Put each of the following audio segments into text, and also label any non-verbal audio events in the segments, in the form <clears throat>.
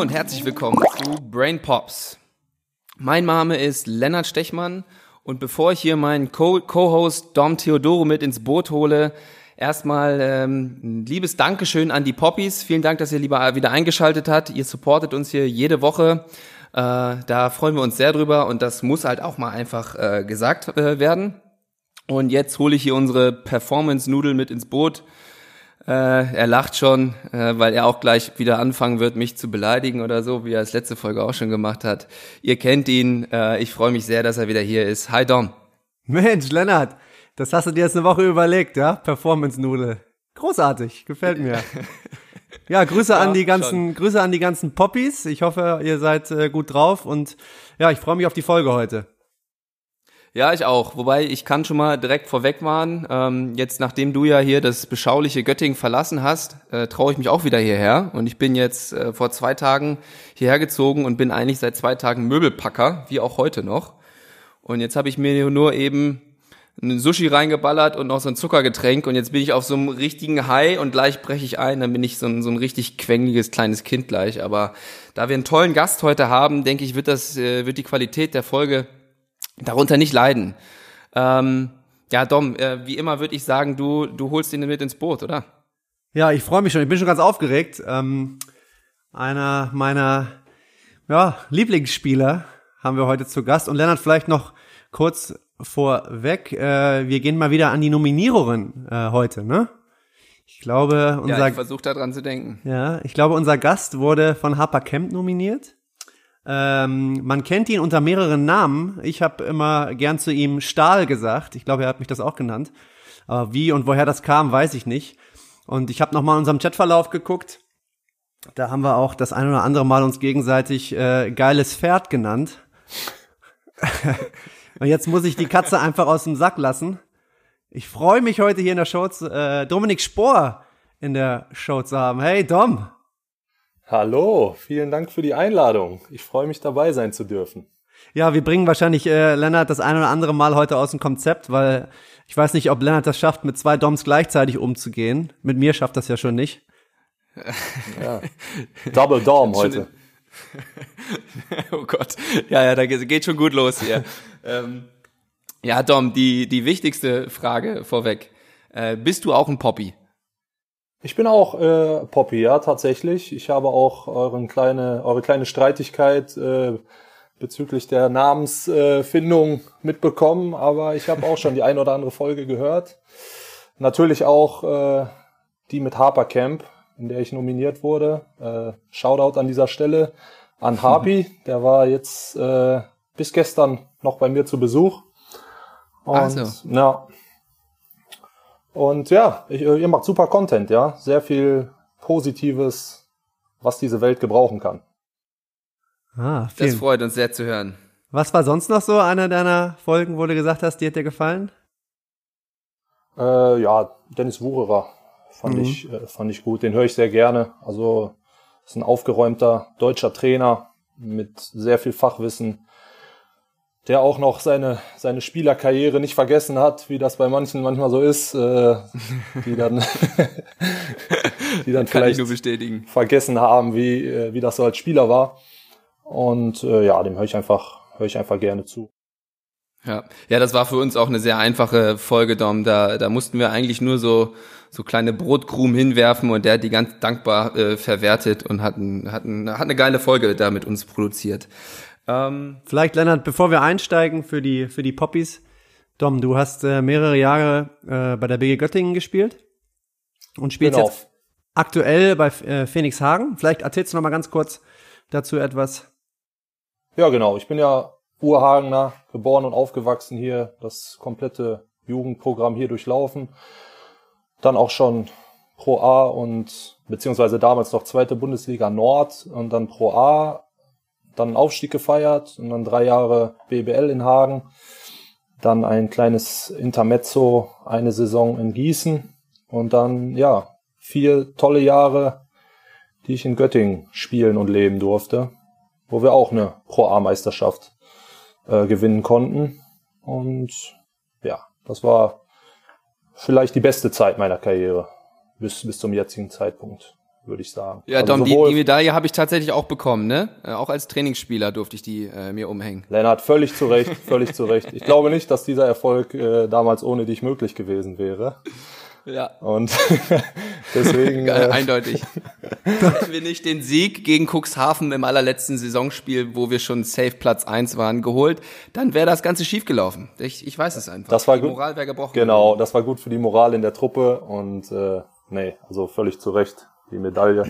Und herzlich willkommen zu Brain Pops. Mein Name ist Lennart Stechmann und bevor ich hier meinen Co-Host Dom Theodoro mit ins Boot hole, erstmal ähm, ein liebes Dankeschön an die Poppies. Vielen Dank, dass ihr lieber wieder eingeschaltet habt. Ihr supportet uns hier jede Woche. Äh, da freuen wir uns sehr drüber und das muss halt auch mal einfach äh, gesagt äh, werden. Und jetzt hole ich hier unsere Performance-Nudel mit ins Boot. Äh, er lacht schon, äh, weil er auch gleich wieder anfangen wird, mich zu beleidigen oder so, wie er es letzte Folge auch schon gemacht hat. Ihr kennt ihn. Äh, ich freue mich sehr, dass er wieder hier ist. Hi Dom. Mensch, Lennart, das hast du dir jetzt eine Woche überlegt, ja? Performance-Nudel. Großartig, gefällt mir. <laughs> Ja, Grüße ja, an die ganzen, schon. Grüße an die ganzen Poppies. Ich hoffe, ihr seid äh, gut drauf und ja, ich freue mich auf die Folge heute. Ja, ich auch. Wobei ich kann schon mal direkt vorweg warnen. Ähm, jetzt, nachdem du ja hier das beschauliche Göttingen verlassen hast, äh, traue ich mich auch wieder hierher. Und ich bin jetzt äh, vor zwei Tagen hierher gezogen und bin eigentlich seit zwei Tagen Möbelpacker, wie auch heute noch. Und jetzt habe ich mir nur eben ein Sushi reingeballert und noch so ein Zuckergetränk und jetzt bin ich auf so einem richtigen High und gleich breche ich ein, dann bin ich so ein, so ein richtig quengeliges kleines Kind gleich. Aber da wir einen tollen Gast heute haben, denke ich, wird das, äh, wird die Qualität der Folge darunter nicht leiden. Ähm, ja, Dom, äh, wie immer würde ich sagen, du, du holst ihn mit ins Boot, oder? Ja, ich freue mich schon. Ich bin schon ganz aufgeregt. Ähm, einer meiner ja, Lieblingsspieler haben wir heute zu Gast. Und Lennart, vielleicht noch kurz vorweg. Äh, wir gehen mal wieder an die Nominierungen äh, heute, ne? Ich glaube, unser ja, ich versuche daran zu denken. Ja, ich glaube, unser Gast wurde von Harper Kemp nominiert. Ähm, man kennt ihn unter mehreren Namen. Ich habe immer gern zu ihm Stahl gesagt. Ich glaube, er hat mich das auch genannt. Aber wie und woher das kam, weiß ich nicht. Und ich habe noch mal in unserem Chatverlauf geguckt. Da haben wir auch das ein oder andere Mal uns gegenseitig äh, geiles Pferd genannt. <laughs> und jetzt muss ich die Katze einfach aus dem Sack lassen. Ich freue mich heute hier in der Show, zu, äh, Dominik Spohr in der Show zu haben. Hey Dom. Hallo, vielen Dank für die Einladung. Ich freue mich dabei sein zu dürfen. Ja, wir bringen wahrscheinlich äh, Lennart das ein oder andere Mal heute aus dem Konzept, weil ich weiß nicht, ob Lennart das schafft, mit zwei Doms gleichzeitig umzugehen. Mit mir schafft das ja schon nicht. Ja. Double Dom heute. <laughs> oh Gott. Ja, ja, da geht schon gut los hier. <laughs> ähm, ja, Dom, die, die wichtigste Frage vorweg. Äh, bist du auch ein Poppy? Ich bin auch äh, Poppy, ja, tatsächlich. Ich habe auch euren kleine, eure kleine Streitigkeit äh, bezüglich der Namensfindung äh, mitbekommen, aber ich habe auch schon die ein oder andere Folge gehört. Natürlich auch äh, die mit Harper Camp, in der ich nominiert wurde. Äh, Shoutout an dieser Stelle an Harpy, <laughs> der war jetzt äh, bis gestern noch bei mir zu Besuch. Und, also. ja, und ja, ich, ihr macht super Content, ja. Sehr viel Positives, was diese Welt gebrauchen kann. Ah, vielen. Das freut uns sehr zu hören. Was war sonst noch so einer deiner Folgen, wo du gesagt hast, die hat dir gefallen? Äh, ja, Dennis Wucherer fand mhm. ich äh, fand ich gut. Den höre ich sehr gerne. Also ist ein aufgeräumter deutscher Trainer mit sehr viel Fachwissen der auch noch seine, seine Spielerkarriere nicht vergessen hat, wie das bei manchen manchmal so ist, äh, die dann, <laughs> die dann vielleicht vergessen haben, wie, äh, wie das so als Spieler war. Und äh, ja, dem höre ich einfach, höre ich einfach gerne zu. Ja, ja, das war für uns auch eine sehr einfache Folge, Dom. Da, da mussten wir eigentlich nur so so kleine Brotkrumen hinwerfen und der hat die ganz dankbar äh, verwertet und hat, ein, hat, ein, hat eine geile Folge da mit uns produziert. Ähm, Vielleicht, Lennart, bevor wir einsteigen für die, für die Poppies. Dom, du hast äh, mehrere Jahre äh, bei der BG Göttingen gespielt und spielst genau. jetzt aktuell bei äh, Phoenix Hagen. Vielleicht erzählst du noch mal ganz kurz dazu etwas. Ja, genau. Ich bin ja Urhagener, geboren und aufgewachsen hier, das komplette Jugendprogramm hier durchlaufen. Dann auch schon Pro A und beziehungsweise damals noch zweite Bundesliga Nord und dann Pro A dann Aufstieg gefeiert und dann drei Jahre BBL in Hagen, dann ein kleines Intermezzo, eine Saison in Gießen und dann, ja, vier tolle Jahre, die ich in Göttingen spielen und leben durfte, wo wir auch eine Pro-A-Meisterschaft äh, gewinnen konnten. Und ja, das war vielleicht die beste Zeit meiner Karriere bis, bis zum jetzigen Zeitpunkt. Würde ich sagen. Ja, also Dom, die, die Medaille habe ich tatsächlich auch bekommen, ne? Äh, auch als Trainingsspieler durfte ich die äh, mir umhängen. Lennart, völlig zu Recht, <laughs> völlig zu Recht. Ich glaube nicht, dass dieser Erfolg äh, damals ohne dich möglich gewesen wäre. Ja. Und <laughs> deswegen. <laughs> Äh, Eindeutig. Hätten wir nicht den Sieg gegen Cuxhaven im allerletzten Saisonspiel, wo wir schon safe Platz eins waren, geholt, dann wäre das Ganze schiefgelaufen. Ich, ich weiß es einfach. Das war die gut. Moral wäre gebrochen. Genau, das war gut für die Moral in der Truppe und äh, nee, also völlig zu Recht. Die Medaille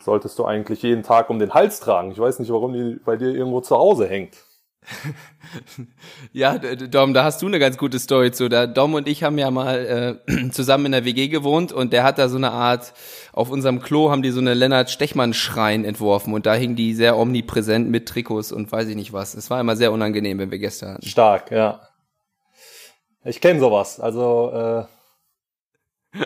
solltest du eigentlich jeden Tag um den Hals tragen. Ich weiß nicht, warum die bei dir irgendwo zu Hause hängt. <laughs> ja, Dom, da hast du eine ganz gute Story zu. Da Dom und ich haben ja mal äh, <clears throat> zusammen in der WG gewohnt und der hat da so eine Art, auf unserem Klo haben die so eine Lennart Stechmann-Schrein entworfen und da hing die sehr omnipräsent mit Trikots und weiß ich nicht was. Es war immer sehr unangenehm, wenn wir Gäste hatten. Stark, ja. Ich kenne sowas. Also äh, <laughs>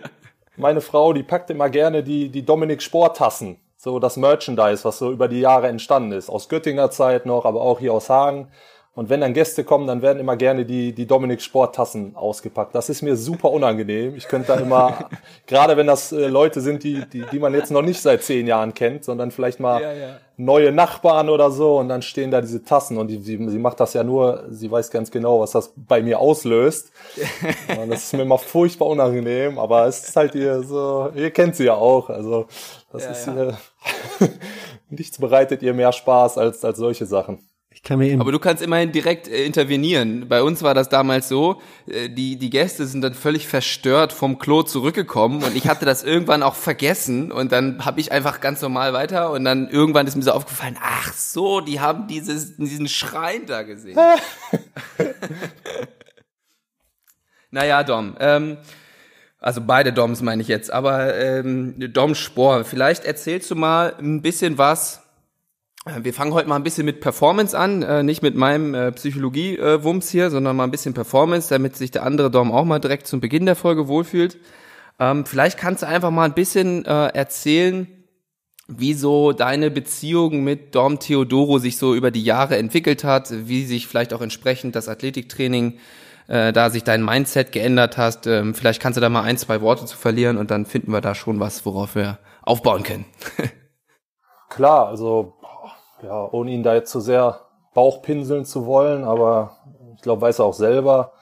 meine Frau, die packt immer gerne die, die Dominik Sporttassen so das Merchandise, was so über die Jahre entstanden ist. Aus Göttinger Zeit noch, aber auch hier aus Hagen. Und wenn dann Gäste kommen, dann werden immer gerne die, die Dominik Sporttassen ausgepackt. Das ist mir super unangenehm. Ich könnte da immer, <laughs> gerade wenn das äh, Leute sind, die, die, die man jetzt noch nicht seit zehn Jahren kennt, sondern vielleicht mal ja, ja. Neue Nachbarn oder so und dann stehen da diese Tassen und die, sie, sie macht das ja nur, sie weiß ganz genau, was das bei mir auslöst. <laughs> und das ist mir immer furchtbar unangenehm, aber es ist halt ihr so, ihr kennt sie ja auch, also das ja, ist ja. Äh, <laughs> nichts bereitet ihr mehr Spaß als, als solche Sachen. Ich kann mir eben Aber du kannst immerhin direkt äh, intervenieren. Bei uns war das damals so, äh, die, die Gäste sind dann völlig verstört vom Klo zurückgekommen und ich hatte das <laughs> irgendwann auch vergessen und dann habe ich einfach ganz normal weiter und dann irgendwann ist mir so aufgefallen, ach so, die haben dieses, diesen Schrein da gesehen. <laughs> naja, Dom, ähm, also beide Doms meine ich jetzt, aber ähm, Dom Spor, vielleicht erzählst du mal ein bisschen was wir fangen heute mal ein bisschen mit Performance an, äh, nicht mit meinem äh, Psychologie-Wumms hier, sondern mal ein bisschen Performance, damit sich der andere Dom auch mal direkt zum Beginn der Folge wohlfühlt. Ähm, vielleicht kannst du einfach mal ein bisschen äh, erzählen, wie so deine Beziehung mit Dom Theodoro sich so über die Jahre entwickelt hat, wie sich vielleicht auch entsprechend das Athletiktraining, äh, da sich dein Mindset geändert hast. Ähm, vielleicht kannst du da mal ein, zwei Worte zu verlieren und dann finden wir da schon was, worauf wir aufbauen können. <laughs> Klar, also ja, ohne ihn da jetzt zu sehr Bauchpinseln zu wollen, aber ich glaube, weiß er auch selber,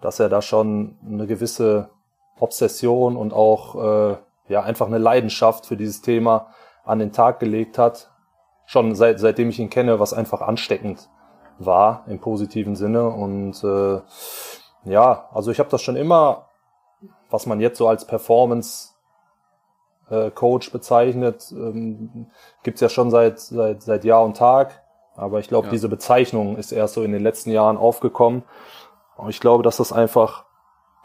dass er da schon eine gewisse Obsession und auch äh, ja einfach eine Leidenschaft für dieses Thema an den Tag gelegt hat. Schon seit, seitdem ich ihn kenne, was einfach ansteckend war im positiven Sinne. Und äh, ja, also ich habe das schon immer, was man jetzt so als Performance äh, Coach bezeichnet, ähm, gibt's ja schon seit, seit, seit Jahr und Tag. Aber ich glaube, ja. diese Bezeichnung ist erst so in den letzten Jahren aufgekommen. Und ich glaube, dass das einfach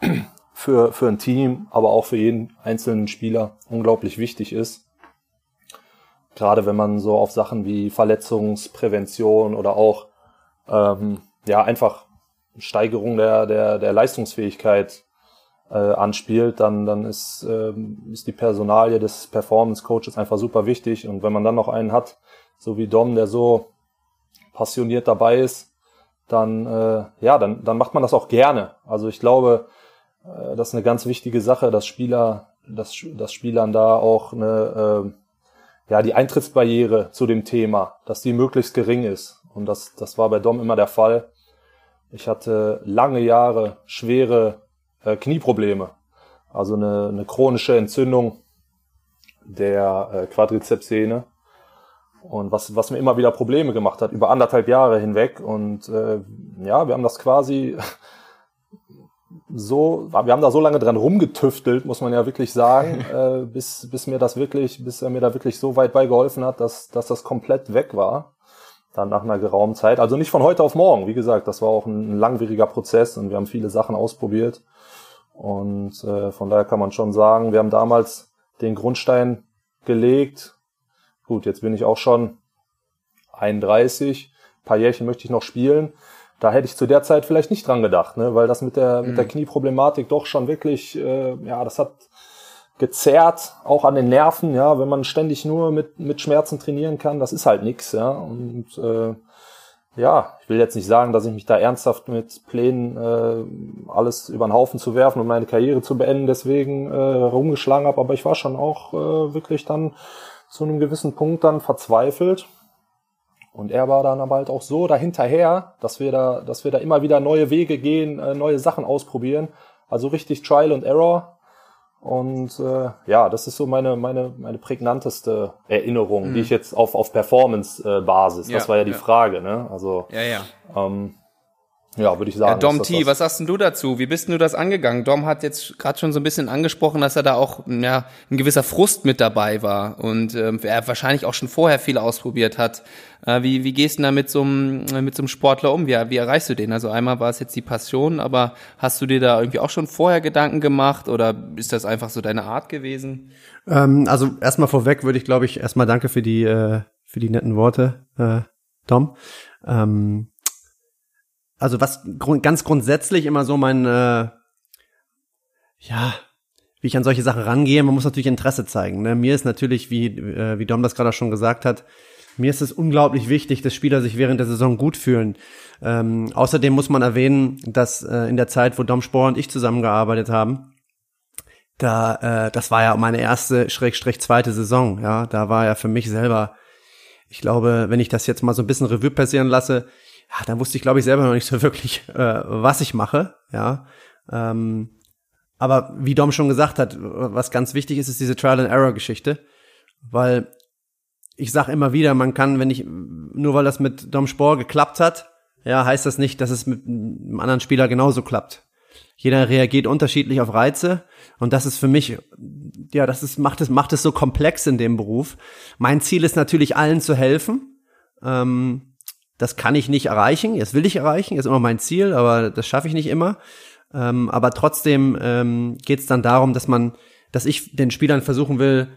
<clears throat> für, für ein Team, aber auch für jeden einzelnen Spieler unglaublich wichtig ist. Gerade wenn man so auf Sachen wie Verletzungsprävention oder auch ähm, ja einfach Steigerung der, der, der Leistungsfähigkeit äh, anspielt, dann, dann ist, ähm, ist die Personalie des Performance Coaches einfach super wichtig. Und wenn man dann noch einen hat, so wie Dom, der so passioniert dabei ist, dann, äh, ja, dann, dann macht man das auch gerne. Also ich glaube, äh, das ist eine ganz wichtige Sache, dass Spieler, dass, dass Spielern da auch eine, äh, ja, die Eintrittsbarriere zu dem Thema, dass die möglichst gering ist. Und das, das war bei Dom immer der Fall. Ich hatte lange Jahre schwere äh, Knieprobleme. Also eine, eine chronische Entzündung der äh, Quadrizepssehne. Und was, was mir immer wieder Probleme gemacht hat, über anderthalb Jahre hinweg. Und äh, ja, wir haben das quasi so, wir haben da so lange dran rumgetüftelt, muss man ja wirklich sagen, <laughs> äh, bis, bis mir das wirklich, bis er mir da wirklich so weit bei geholfen hat, dass, dass das komplett weg war. Dann nach einer geraumen Zeit. Also nicht von heute auf morgen. Wie gesagt, das war auch ein langwieriger Prozess und wir haben viele Sachen ausprobiert. Und äh, von daher kann man schon sagen, wir haben damals den Grundstein gelegt. Gut, jetzt bin ich auch schon 31, ein paar Jährchen möchte ich noch spielen. Da hätte ich zu der Zeit vielleicht nicht dran gedacht, ne? weil das mit der, mhm. mit der mhm. Knieproblematik doch schon wirklich, äh, ja, das hat gezerrt, auch an den Nerven, ja, wenn man ständig nur mit, mit Schmerzen trainieren kann, das ist halt nix, ja. Und äh, ja, ich will jetzt nicht sagen, dass ich mich da ernsthaft mit Plänen äh, alles über den Haufen zu werfen und meine Karriere zu beenden, deswegen äh, rumgeschlagen habe, aber ich war schon auch äh, wirklich dann zu einem gewissen Punkt dann verzweifelt. Und er war dann aber halt auch so dahinterher, dass wir da, dass wir da immer wieder neue Wege gehen, äh, neue Sachen ausprobieren. Also richtig Trial and Error. Und äh, ja, das ist so meine meine meine prägnanteste Erinnerung, mhm. die ich jetzt auf auf Performance äh, Basis. Ja, das war ja die ja. Frage, ne? Also ja ja. Ähm, ja, würde ich sagen. Ja, Dom T, was sagst denn du dazu? Wie bist denn du das angegangen? Dom hat jetzt gerade schon so ein bisschen angesprochen, dass er da auch ja, ein gewisser Frust mit dabei war und ähm, er wahrscheinlich auch schon vorher viel ausprobiert hat. Äh, wie, wie gehst du da mit so, einem, mit so einem Sportler um? Wie, wie erreichst du den? Also einmal war es jetzt die Passion, aber hast du dir da irgendwie auch schon vorher Gedanken gemacht oder ist das einfach so deine Art gewesen? Ähm, also erstmal vorweg würde ich, glaube ich, erstmal danke für die, äh, für die netten Worte, äh, Dom. Ähm, also was grund ganz grundsätzlich immer so mein, äh, ja, wie ich an solche Sachen rangehe, man muss natürlich Interesse zeigen. Ne? Mir ist natürlich, wie, äh, wie Dom das gerade schon gesagt hat, mir ist es unglaublich wichtig, dass Spieler sich während der Saison gut fühlen. Ähm, außerdem muss man erwähnen, dass äh, in der Zeit, wo Dom Spohr und ich zusammengearbeitet haben, da, äh, das war ja meine erste Schrägstrich zweite Saison. Ja, da war ja für mich selber, ich glaube, wenn ich das jetzt mal so ein bisschen Revue passieren lasse, ja, da wusste ich, glaube ich, selber noch nicht so <laughs> wirklich, äh, was ich mache, ja. Ähm, aber wie Dom schon gesagt hat, was ganz wichtig ist, ist diese Trial-and-Error-Geschichte, weil ich sag immer wieder, man kann, wenn ich, nur weil das mit Dom Spor geklappt hat, ja, heißt das nicht, dass es mit einem anderen Spieler genauso klappt. Jeder reagiert unterschiedlich auf Reize und das ist für mich, ja, das ist, macht es, macht es so komplex in dem Beruf. Mein Ziel ist natürlich allen zu helfen. Ähm, das kann ich nicht erreichen. Das will ich erreichen, ist immer mein Ziel, aber das schaffe ich nicht immer. Ähm, aber trotzdem ähm, geht es dann darum, dass man, dass ich den Spielern versuchen will,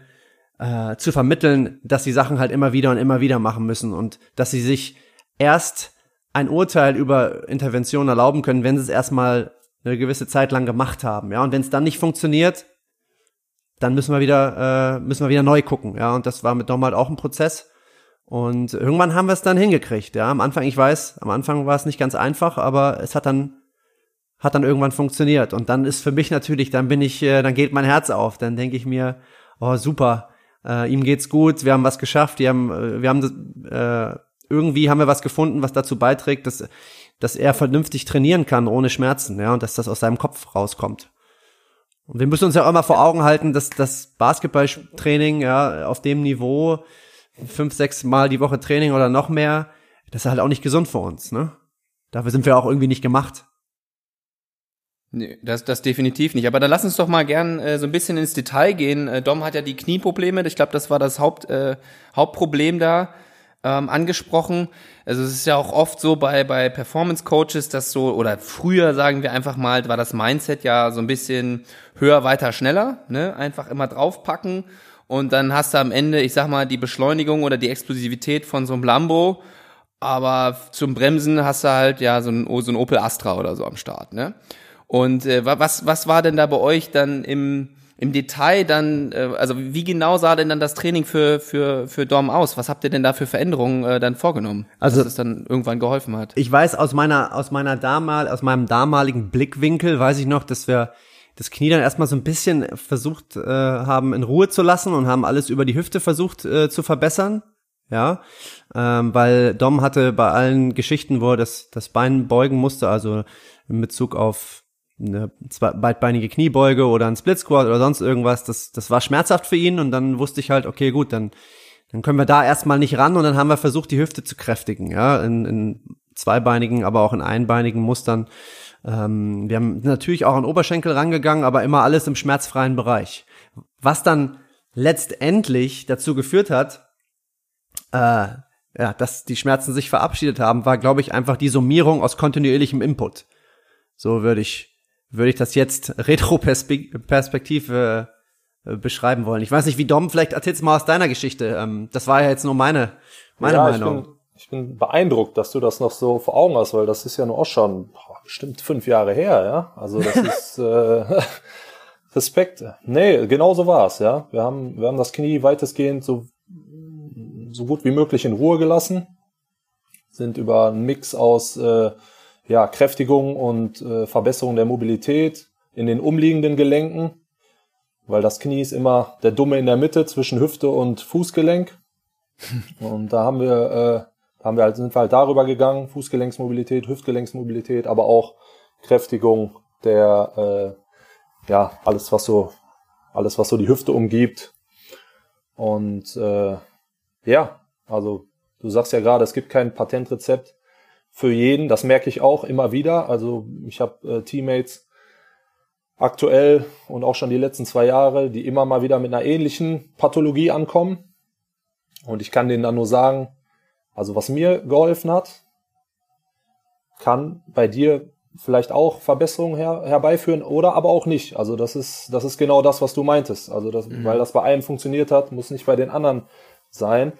äh, zu vermitteln, dass sie Sachen halt immer wieder und immer wieder machen müssen und dass sie sich erst ein Urteil über Intervention erlauben können, wenn sie es erstmal eine gewisse Zeit lang gemacht haben. Ja, und wenn es dann nicht funktioniert, dann müssen wir wieder äh, müssen wir wieder neu gucken. Ja, und das war mit Dom halt auch ein Prozess. Und irgendwann haben wir es dann hingekriegt. Ja, am Anfang, ich weiß, am Anfang war es nicht ganz einfach, aber es hat dann hat dann irgendwann funktioniert. Und dann ist für mich natürlich, dann bin ich, äh, dann geht mein Herz auf. Dann denke ich mir, oh super, äh, ihm geht's gut, wir haben was geschafft, wir haben, äh, wir haben äh, irgendwie haben wir was gefunden, was dazu beiträgt, dass dass er vernünftig trainieren kann ohne Schmerzen, ja, und dass das aus seinem Kopf rauskommt. Und wir müssen uns ja auch immer vor Augen halten, dass das Basketballtraining ja auf dem Niveau fünf, sechs Mal die Woche Training oder noch mehr, das ist halt auch nicht gesund für uns, ne? Dafür sind wir auch irgendwie nicht gemacht. Nee, das, das definitiv nicht. Aber dann lass uns doch mal gern äh, so ein bisschen ins Detail gehen. Äh, Dom hat ja die Knieprobleme, ich glaube, das war das Haupt, äh, Hauptproblem da ähm, angesprochen. Also es ist ja auch oft so bei, bei Performance Coaches, dass so, oder früher sagen wir einfach mal, war das Mindset ja so ein bisschen höher, weiter, schneller, ne? Einfach immer draufpacken und dann hast du am Ende, ich sag mal, die Beschleunigung oder die Explosivität von so einem Lambo, aber zum Bremsen hast du halt ja so ein, so ein Opel Astra oder so am Start, ne? Und äh, was, was war denn da bei euch dann im, im Detail dann, äh, also wie genau sah denn dann das Training für, für, für Dom aus? Was habt ihr denn da für Veränderungen äh, dann vorgenommen? Also, dass es dann irgendwann geholfen hat? Ich weiß aus meiner, aus meiner damal, aus meinem damaligen Blickwinkel, weiß ich noch, dass wir das Knie dann erstmal so ein bisschen versucht äh, haben, in Ruhe zu lassen und haben alles über die Hüfte versucht äh, zu verbessern. Ja, ähm, weil Dom hatte bei allen Geschichten, wo er das, das Bein beugen musste, also in Bezug auf eine beidbeinige Kniebeuge oder ein Split Squat oder sonst irgendwas, das, das war schmerzhaft für ihn und dann wusste ich halt, okay, gut, dann, dann können wir da erstmal nicht ran und dann haben wir versucht, die Hüfte zu kräftigen, ja, in, in zweibeinigen, aber auch in einbeinigen Mustern. Ähm, wir haben natürlich auch an Oberschenkel rangegangen, aber immer alles im schmerzfreien Bereich. Was dann letztendlich dazu geführt hat, äh, ja, dass die Schmerzen sich verabschiedet haben, war, glaube ich, einfach die Summierung aus kontinuierlichem Input. So würde ich, würde ich das jetzt <laughs> Retro-Perspektive äh, beschreiben wollen. Ich weiß nicht, wie Dom, vielleicht erzählst du mal aus deiner Geschichte. Ähm, das war ja jetzt nur meine, meine ja, Meinung ich bin beeindruckt, dass du das noch so vor Augen hast, weil das ist ja nur auch schon boah, bestimmt fünf Jahre her, ja. Also das <laughs> ist äh, <laughs> Respekt. Nee, genau so war's, ja. Wir haben, wir haben das Knie weitestgehend so, so gut wie möglich in Ruhe gelassen, sind über einen Mix aus äh, ja, Kräftigung und äh, Verbesserung der Mobilität in den umliegenden Gelenken, weil das Knie ist immer der Dumme in der Mitte zwischen Hüfte und Fußgelenk. <laughs> Und da haben wir, äh, haben wir halt, sind wir halt darüber gegangen, Fußgelenksmobilität, Hüftgelenksmobilität, aber auch Kräftigung der, äh, ja, alles was so, alles was so die Hüfte umgibt. Und äh, ja, also du sagst ja gerade, es gibt kein Patentrezept für jeden. Das merke ich auch immer wieder. Also ich habe äh, Teammates aktuell und auch schon die letzten zwei Jahre, die immer mal wieder mit einer ähnlichen Pathologie ankommen. Und ich kann denen dann nur sagen, also was mir geholfen hat, kann bei dir vielleicht auch Verbesserungen her, herbeiführen oder aber auch nicht. Also das ist, das ist genau das, was du meintest. Also das, mhm. weil das bei einem funktioniert hat, muss nicht bei den anderen sein.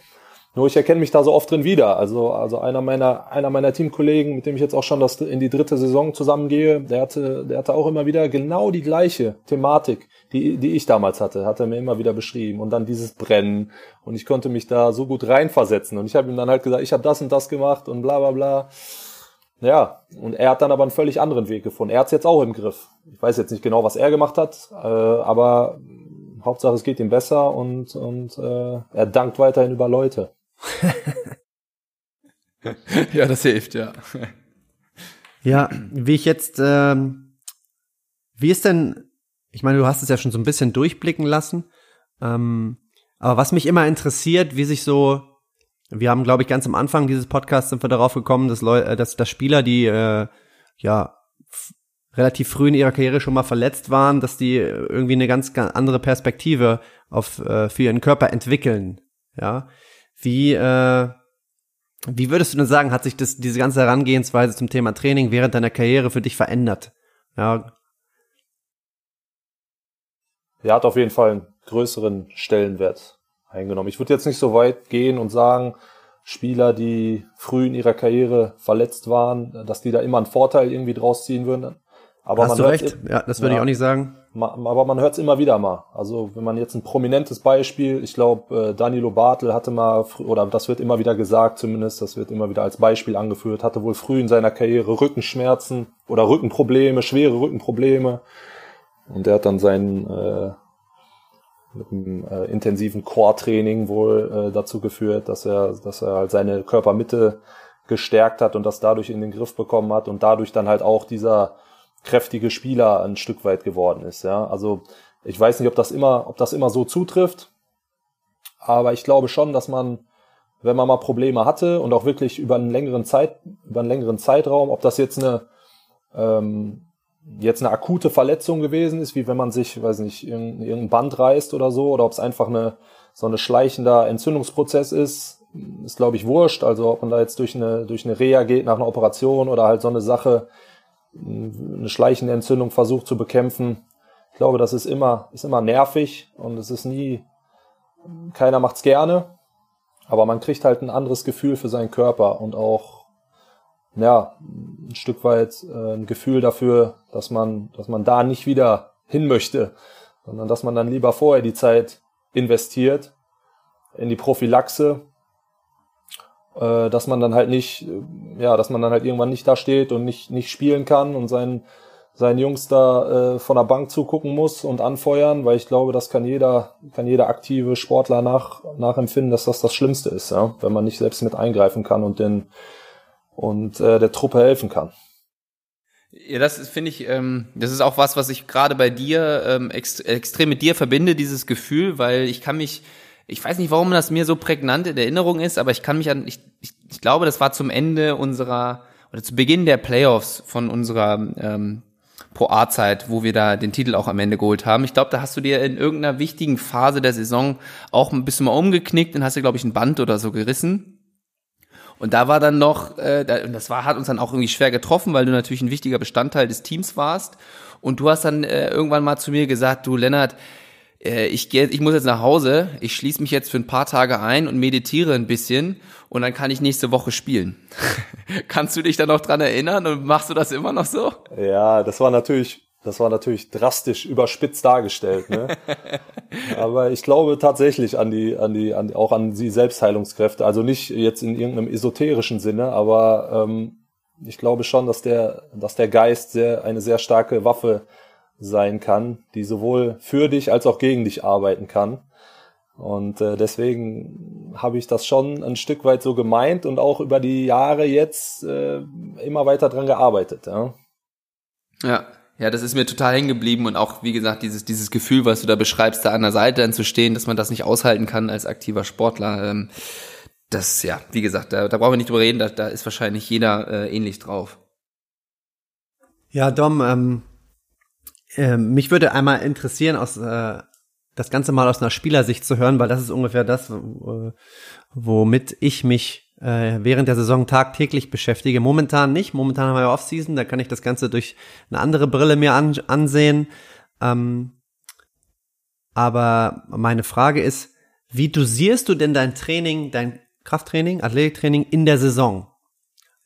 Nur ich erkenne mich da so oft drin wieder. Also, also einer meiner, einer meiner Teamkollegen, mit dem ich jetzt auch schon das in die dritte Saison zusammengehe, der hatte, der hatte auch immer wieder genau die gleiche Thematik, die, die ich damals hatte, hat er mir immer wieder beschrieben. Und dann dieses Brennen. Und ich konnte mich da so gut reinversetzen. Und ich habe ihm dann halt gesagt, ich habe das und das gemacht und bla bla bla. Ja, und er hat dann aber einen völlig anderen Weg gefunden. Er hat es jetzt auch im Griff. Ich weiß jetzt nicht genau, was er gemacht hat, äh, aber Hauptsache es geht ihm besser und, und äh, er dankt weiterhin über Leute. <laughs> ja, das hilft, ja. Ja, wie ich jetzt, ähm, wie ist denn, ich meine, du hast es ja schon so ein bisschen durchblicken lassen, ähm, aber was mich immer interessiert, wie sich so, wir haben, glaube ich, ganz am Anfang dieses Podcasts sind wir darauf gekommen, dass, Leute, äh, dass, dass Spieler, die äh, ja relativ früh in ihrer Karriere schon mal verletzt waren, dass die irgendwie eine ganz, ganz andere Perspektive auf äh, für ihren Körper entwickeln. Ja, wie, äh, wie würdest du denn sagen, hat sich das, diese ganze Herangehensweise zum Thema Training während deiner Karriere für dich verändert? Ja. Ja, hat auf jeden Fall einen größeren Stellenwert eingenommen. Ich würde jetzt nicht so weit gehen und sagen, Spieler, die früh in ihrer Karriere verletzt waren, dass die da immer einen Vorteil irgendwie draus ziehen würden. Aber Hast du recht? Ja, das würde ja, ich auch nicht sagen. Aber man hört es immer wieder mal. Also wenn man jetzt ein prominentes Beispiel, ich glaube, äh, Danilo Bartel hatte mal, oder das wird immer wieder gesagt zumindest, das wird immer wieder als Beispiel angeführt, hatte wohl früh in seiner Karriere Rückenschmerzen oder Rückenprobleme, schwere Rückenprobleme. Und der hat dann seinen äh, mit einem äh, intensiven Core-Training wohl äh, dazu geführt, dass er, dass er halt seine Körpermitte gestärkt hat und das dadurch in den Griff bekommen hat und dadurch dann halt auch dieser kräftige Spieler ein Stück weit geworden ist. Ja, also ich weiß nicht, ob das immer, ob das immer so zutrifft, aber ich glaube schon, dass man, wenn man mal Probleme hatte und auch wirklich über einen längeren Zeit, über einen längeren Zeitraum, ob das jetzt eine ähm, jetzt eine akute Verletzung gewesen ist, wie wenn man sich, weiß nicht, irgendein Band reißt oder so, oder ob es einfach eine so eine schleichender Entzündungsprozess ist, ist glaube ich wurscht. Also ob man da jetzt durch eine durch eine Reha geht nach einer Operation oder halt so eine Sache, eine schleichende Entzündung versucht zu bekämpfen. Ich glaube, das ist immer, ist immer nervig und es ist nie, keiner macht's gerne, aber man kriegt halt ein anderes Gefühl für seinen Körper und auch, ja, ein Stück weit äh, ein Gefühl dafür, dass man, dass man da nicht wieder hin möchte, sondern dass man dann lieber vorher die Zeit investiert in die Prophylaxe äh, dass man dann halt nicht, äh, ja, dass man dann halt irgendwann nicht da steht und nicht, nicht spielen kann und seinen, seinen Jungs da äh, von der Bank zugucken muss und anfeuern, weil ich glaube, das kann jeder, kann jeder aktive Sportler nach, nachempfinden, dass das das Schlimmste ist, ja, wenn man nicht selbst mit eingreifen kann und den, und äh, der Truppe helfen kann. Ja, das finde ich, ähm, das ist auch was, was ich gerade bei dir ähm, ext extrem mit dir verbinde, dieses Gefühl, weil ich kann mich ich weiß nicht, warum das mir so prägnant in Erinnerung ist, aber ich kann mich an, ich, ich, ich glaube, das war zum Ende unserer, oder zu Beginn der Playoffs von unserer ähm, Pro A-Zeit, wo wir da den Titel auch am Ende geholt haben. Ich glaube, da hast du dir in irgendeiner wichtigen Phase der Saison auch ein bisschen mal umgeknickt und hast dir, glaube ich, ein Band oder so gerissen. Und da war dann noch, äh, und das war, hat uns dann auch irgendwie schwer getroffen, weil du natürlich ein wichtiger Bestandteil des Teams warst. Und du hast dann äh, irgendwann mal zu mir gesagt, du Lennart, ich gehe, ich muss jetzt nach Hause, ich schließe mich jetzt für ein paar Tage ein und meditiere ein bisschen und dann kann ich nächste Woche spielen. <laughs> Kannst du dich da noch dran erinnern und machst du das immer noch so? Ja, das war natürlich Das war natürlich drastisch überspitzt dargestellt, ne? <laughs> Aber ich glaube tatsächlich an die, an die, an, auch an die Selbstheilungskräfte. Also nicht jetzt in irgendeinem esoterischen Sinne, aber ähm, ich glaube schon, dass der, dass der Geist sehr, eine sehr starke Waffe sein kann, die sowohl für dich als auch gegen dich arbeiten kann. Und äh, deswegen habe ich das schon ein Stück weit so gemeint und auch über die Jahre jetzt äh, immer weiter dran gearbeitet. Ja. ja, ja, das ist mir total hängen geblieben und auch, wie gesagt, dieses, dieses Gefühl, was du da beschreibst, da an der Seite dann zu stehen, dass man das nicht aushalten kann als aktiver Sportler. Ähm, das, ja, wie gesagt, da, da brauchen wir nicht drüber reden, da, da ist wahrscheinlich jeder äh, ähnlich drauf. Ja, Dom, ähm, äh, mich würde einmal interessieren, aus äh, das Ganze mal aus einer Spielersicht zu hören, weil das ist ungefähr das, äh, womit ich mich äh, während der Saison tagtäglich beschäftige. Momentan nicht. Momentan haben wir ja Offseason, da kann ich das Ganze durch eine andere Brille mir an, ansehen. Ähm, aber meine Frage ist, wie dosierst du denn dein Training, dein Krafttraining, Athletiktraining in der Saison?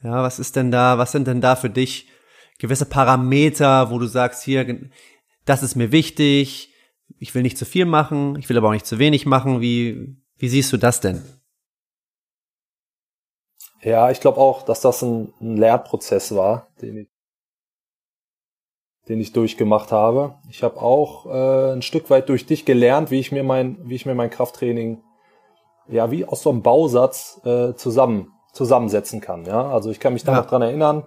Ja, was ist denn da, was sind denn da für dich gewisse Parameter, wo du sagst, hier, das ist mir wichtig, ich will nicht zu viel machen, ich will aber auch nicht zu wenig machen. Wie, wie siehst du das denn? Ja, ich glaube auch, dass das ein, ein Lernprozess war, den ich, den ich durchgemacht habe. Ich habe auch äh, ein Stück weit durch dich gelernt, wie ich mir mein, wie ich mir mein Krafttraining ja wie aus so einem Bausatz äh, zusammen zusammensetzen kann. Ja, also ich kann mich da ja. noch dran erinnern.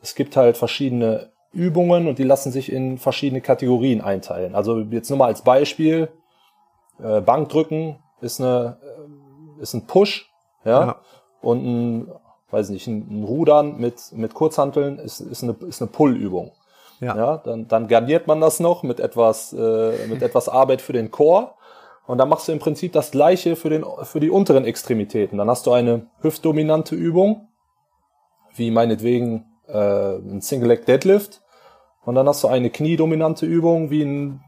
Es gibt halt verschiedene Übungen und die lassen sich in verschiedene Kategorien einteilen. Also jetzt nur mal als Beispiel äh, Bankdrücken ist eine äh, ist ein Push, ja. ja und ein, weiß nicht, ein, Rudern mit, mit Kurzhanteln ist, ist eine, ist eine Pull-Übung. Ja. ja. dann, dann garniert man das noch mit etwas, äh, mit etwas Arbeit für den Chor. Und dann machst du im Prinzip das gleiche für, den, für die unteren Extremitäten. Dann hast du eine hüftdominante Übung, wie meinetwegen äh, ein Single Leg Deadlift. Und dann hast du eine kniedominante Übung, wie ein,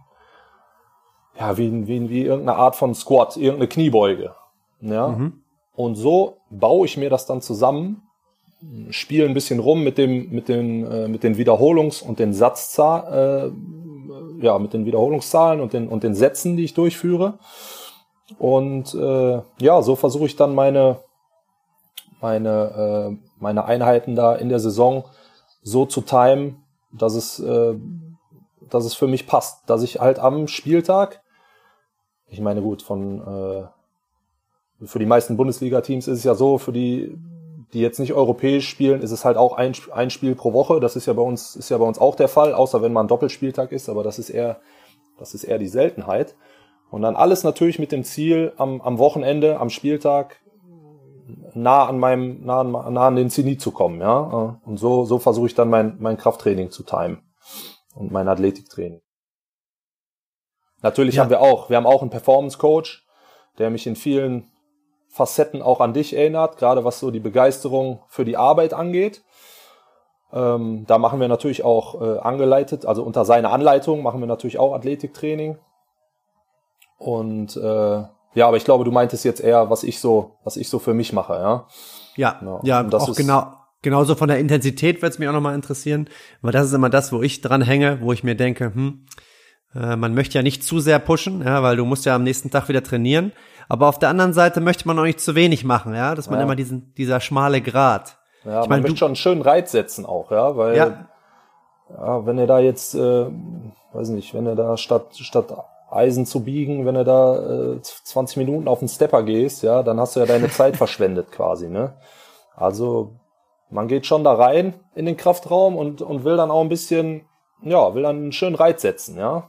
ja, wie, wie, wie irgendeine Art von Squat, irgendeine Kniebeuge. Ja. Mhm. Und so baue ich mir das dann zusammen, spiele ein bisschen rum mit dem, mit den, äh, mit den Wiederholungs- und den Satzzahlen, äh, ja, mit den Wiederholungszahlen und den, und den Sätzen, die ich durchführe. Und äh, ja, so versuche ich dann meine, meine, äh, meine Einheiten da in der Saison so zu timen, dass es, äh, dass es für mich passt. Dass ich halt am Spieltag, ich meine gut, von äh, für die meisten Bundesliga-Teams ist es ja so, für die, die jetzt nicht europäisch spielen, ist es halt auch ein, ein Spiel pro Woche. Das ist ja bei uns, ist ja bei uns auch der Fall, außer wenn man Doppelspieltag ist, aber das ist eher, das ist eher die Seltenheit. Und dann alles natürlich mit dem Ziel, am, am Wochenende, am Spieltag nah an meinem, nah an, nah an den Zenit zu kommen, ja. Und so, so versuche ich dann mein, mein Krafttraining zu timen und mein Athletiktraining. Natürlich ja. haben wir auch, wir haben auch einen Performance Coach, der mich in vielen Facetten auch an dich erinnert, gerade was so die Begeisterung für die Arbeit angeht. Ähm, da machen wir natürlich auch äh, angeleitet, also unter seiner Anleitung machen wir natürlich auch Athletiktraining. Und äh, ja, aber ich glaube, du meintest jetzt eher, was ich so, was ich so für mich mache, ja. Ja, genau. ja, und das auch genau, genauso von der Intensität wird es mich auch nochmal interessieren, weil das ist immer das, wo ich dran hänge, wo ich mir denke, hm, äh, man möchte ja nicht zu sehr pushen, ja, weil du musst ja am nächsten Tag wieder trainieren. Aber auf der anderen Seite möchte man auch nicht zu wenig machen, ja, dass man ja. immer diesen, dieser schmale Grat. Ja, ich man möchte schon einen schönen Reiz setzen auch, ja, weil, ja, ja wenn ihr da jetzt, äh, weiß nicht, wenn ihr da statt, statt Eisen zu biegen, wenn du da äh, 20 Minuten auf den Stepper gehst, ja, dann hast du ja deine <laughs> Zeit verschwendet quasi, ne? Also man geht schon da rein in den Kraftraum und, und will dann auch ein bisschen, ja, will dann einen schönen Reiz setzen, ja.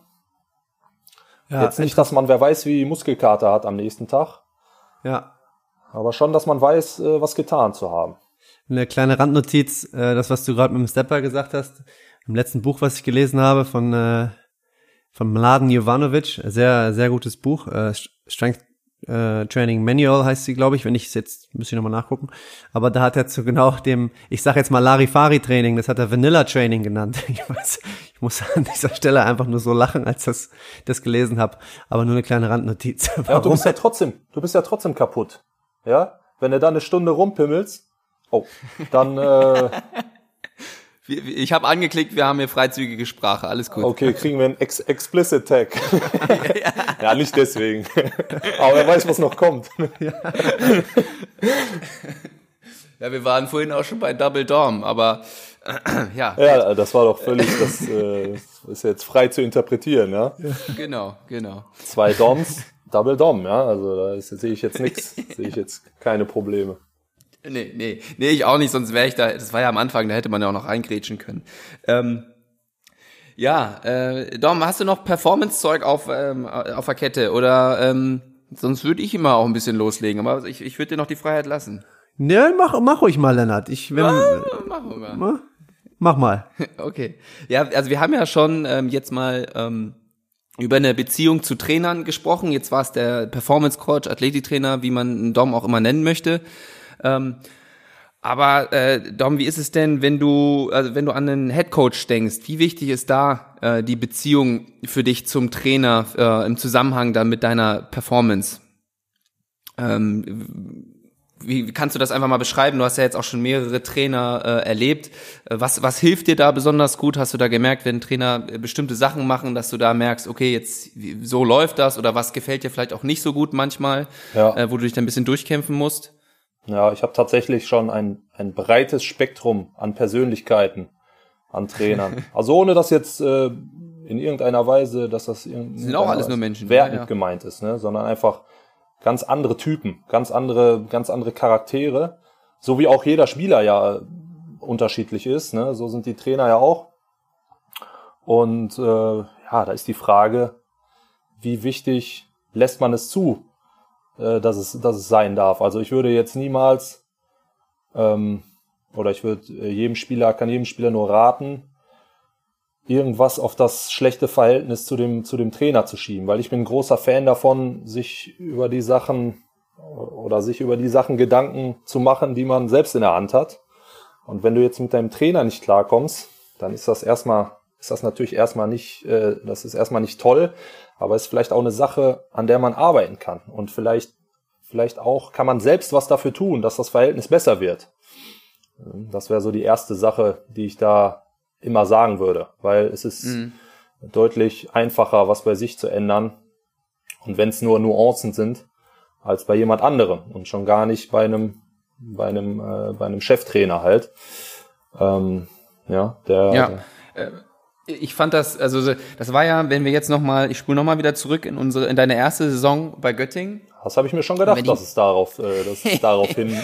Ja, Jetzt nicht, dass man wer weiß, wie Muskelkater hat am nächsten Tag. Ja. Aber schon, dass man weiß, äh, was getan zu haben. Eine kleine Randnotiz, äh, das, was du gerade mit dem Stepper gesagt hast, im letzten Buch, was ich gelesen habe, von, äh, von Mladen Jovanovic, sehr, sehr gutes Buch, Strength äh, Training Manual heißt sie, glaube ich. Wenn ich es jetzt, muss ich nochmal nachgucken. Aber da hat er zu genau dem, ich sage jetzt mal Larifari Training, das hat er Vanilla Training genannt. <laughs> Ich, weiß, ich muss an dieser Stelle einfach nur so lachen, als das das gelesen habe. Aber nur eine kleine Randnotiz. Ja, du bist ja trotzdem, du bist ja trotzdem kaputt. Ja, wenn du da eine Stunde rumpimmelst, oh, dann äh, <laughs> Ich habe angeklickt, wir haben hier freizügige Sprache, alles gut. Okay, kriegen wir einen Ex Explicit Tag. <laughs> ja, nicht deswegen. Aber wer weiß, was noch kommt. ja, wir waren vorhin auch schon bei Double Dorm, aber <clears throat> ja. Ja, das war doch völlig, das äh, ist jetzt frei zu interpretieren, ja. Genau, genau. Zwei Doms, Double Dom, ja. Also da sehe ich jetzt nichts, sehe ich jetzt keine Probleme. Nee, nee, nee, ich auch nicht, sonst wäre ich da, das war ja am Anfang, da hätte man ja auch noch reingrätschen können. Ähm, ja, äh, Dom, hast du noch Performance-Zeug auf, ähm, auf der Kette oder ähm, sonst würde ich immer auch ein bisschen loslegen, aber ich, ich würde dir noch die Freiheit lassen. Ne, mach, mach ruhig mal, Lennart. Ich, wenn, Machen wir mal. mach mal. <laughs> Okay. Ja, also wir haben ja schon ähm, jetzt mal ähm, über eine Beziehung zu Trainern gesprochen. Jetzt war es der Performance Coach, Athletiktrainer, wie man einen Dom auch immer nennen möchte. Ähm, aber äh, Dom, wie ist es denn, wenn du, also wenn du an einen Head Coach denkst? Wie wichtig ist da äh, die Beziehung für dich zum Trainer äh, im Zusammenhang dann mit deiner Performance? Ähm, wie wie kannst du das einfach mal beschreiben? Du hast ja jetzt auch schon mehrere Trainer äh, erlebt. Äh, Was, was hilft dir da besonders gut? Hast du da gemerkt, wenn Trainer äh, bestimmte Sachen machen, dass du da merkst, okay, jetzt so läuft das oder was gefällt dir vielleicht auch nicht so gut manchmal, Ja. äh, wo du dich dann ein bisschen durchkämpfen musst? Ja, ich habe tatsächlich schon ein, ein breites Spektrum an Persönlichkeiten, an Trainern. <laughs> Also ohne dass jetzt äh, in irgendeiner Weise, dass das in Sind auch alles nur Menschen, wertend ja, ja. gemeint ist, ne? sondern einfach ganz andere Typen, ganz andere, ganz andere Charaktere, so wie auch jeder Spieler ja unterschiedlich ist. Ne? So sind die Trainer ja auch. Und äh, ja, da ist die Frage, wie wichtig lässt man es zu, äh, dass es, dass es sein darf. Also ich würde jetzt niemals ähm, oder ich würde äh, jedem Spieler, kann jedem Spieler nur raten, irgendwas auf das schlechte Verhältnis zu dem, zu dem Trainer zu schieben, weil ich bin ein großer Fan davon, sich über die Sachen oder sich über die Sachen Gedanken zu machen, die man selbst in der Hand hat. Und wenn du jetzt mit deinem Trainer nicht klarkommst, dann ist das erstmal, ist das natürlich erstmal nicht, äh, das ist erstmal nicht toll, aber ist vielleicht auch eine Sache, an der man arbeiten kann. Und vielleicht, vielleicht auch kann man selbst was dafür tun, dass das Verhältnis besser wird. Das wäre so die erste Sache, die ich da immer sagen würde, weil es ist Mhm. deutlich einfacher, was bei sich zu ändern. Und wenn es nur Nuancen sind, als bei jemand anderem und schon gar nicht bei einem, bei einem, äh, bei einem Cheftrainer halt. Ähm, ja, der, Ja. Ich fand das, also das war ja, wenn wir jetzt noch mal, ich spule noch mal wieder zurück in unsere, in deine erste Saison bei Göttingen. das habe ich mir schon gedacht, dass es darauf, äh, dass es <laughs> darauf hin. <laughs>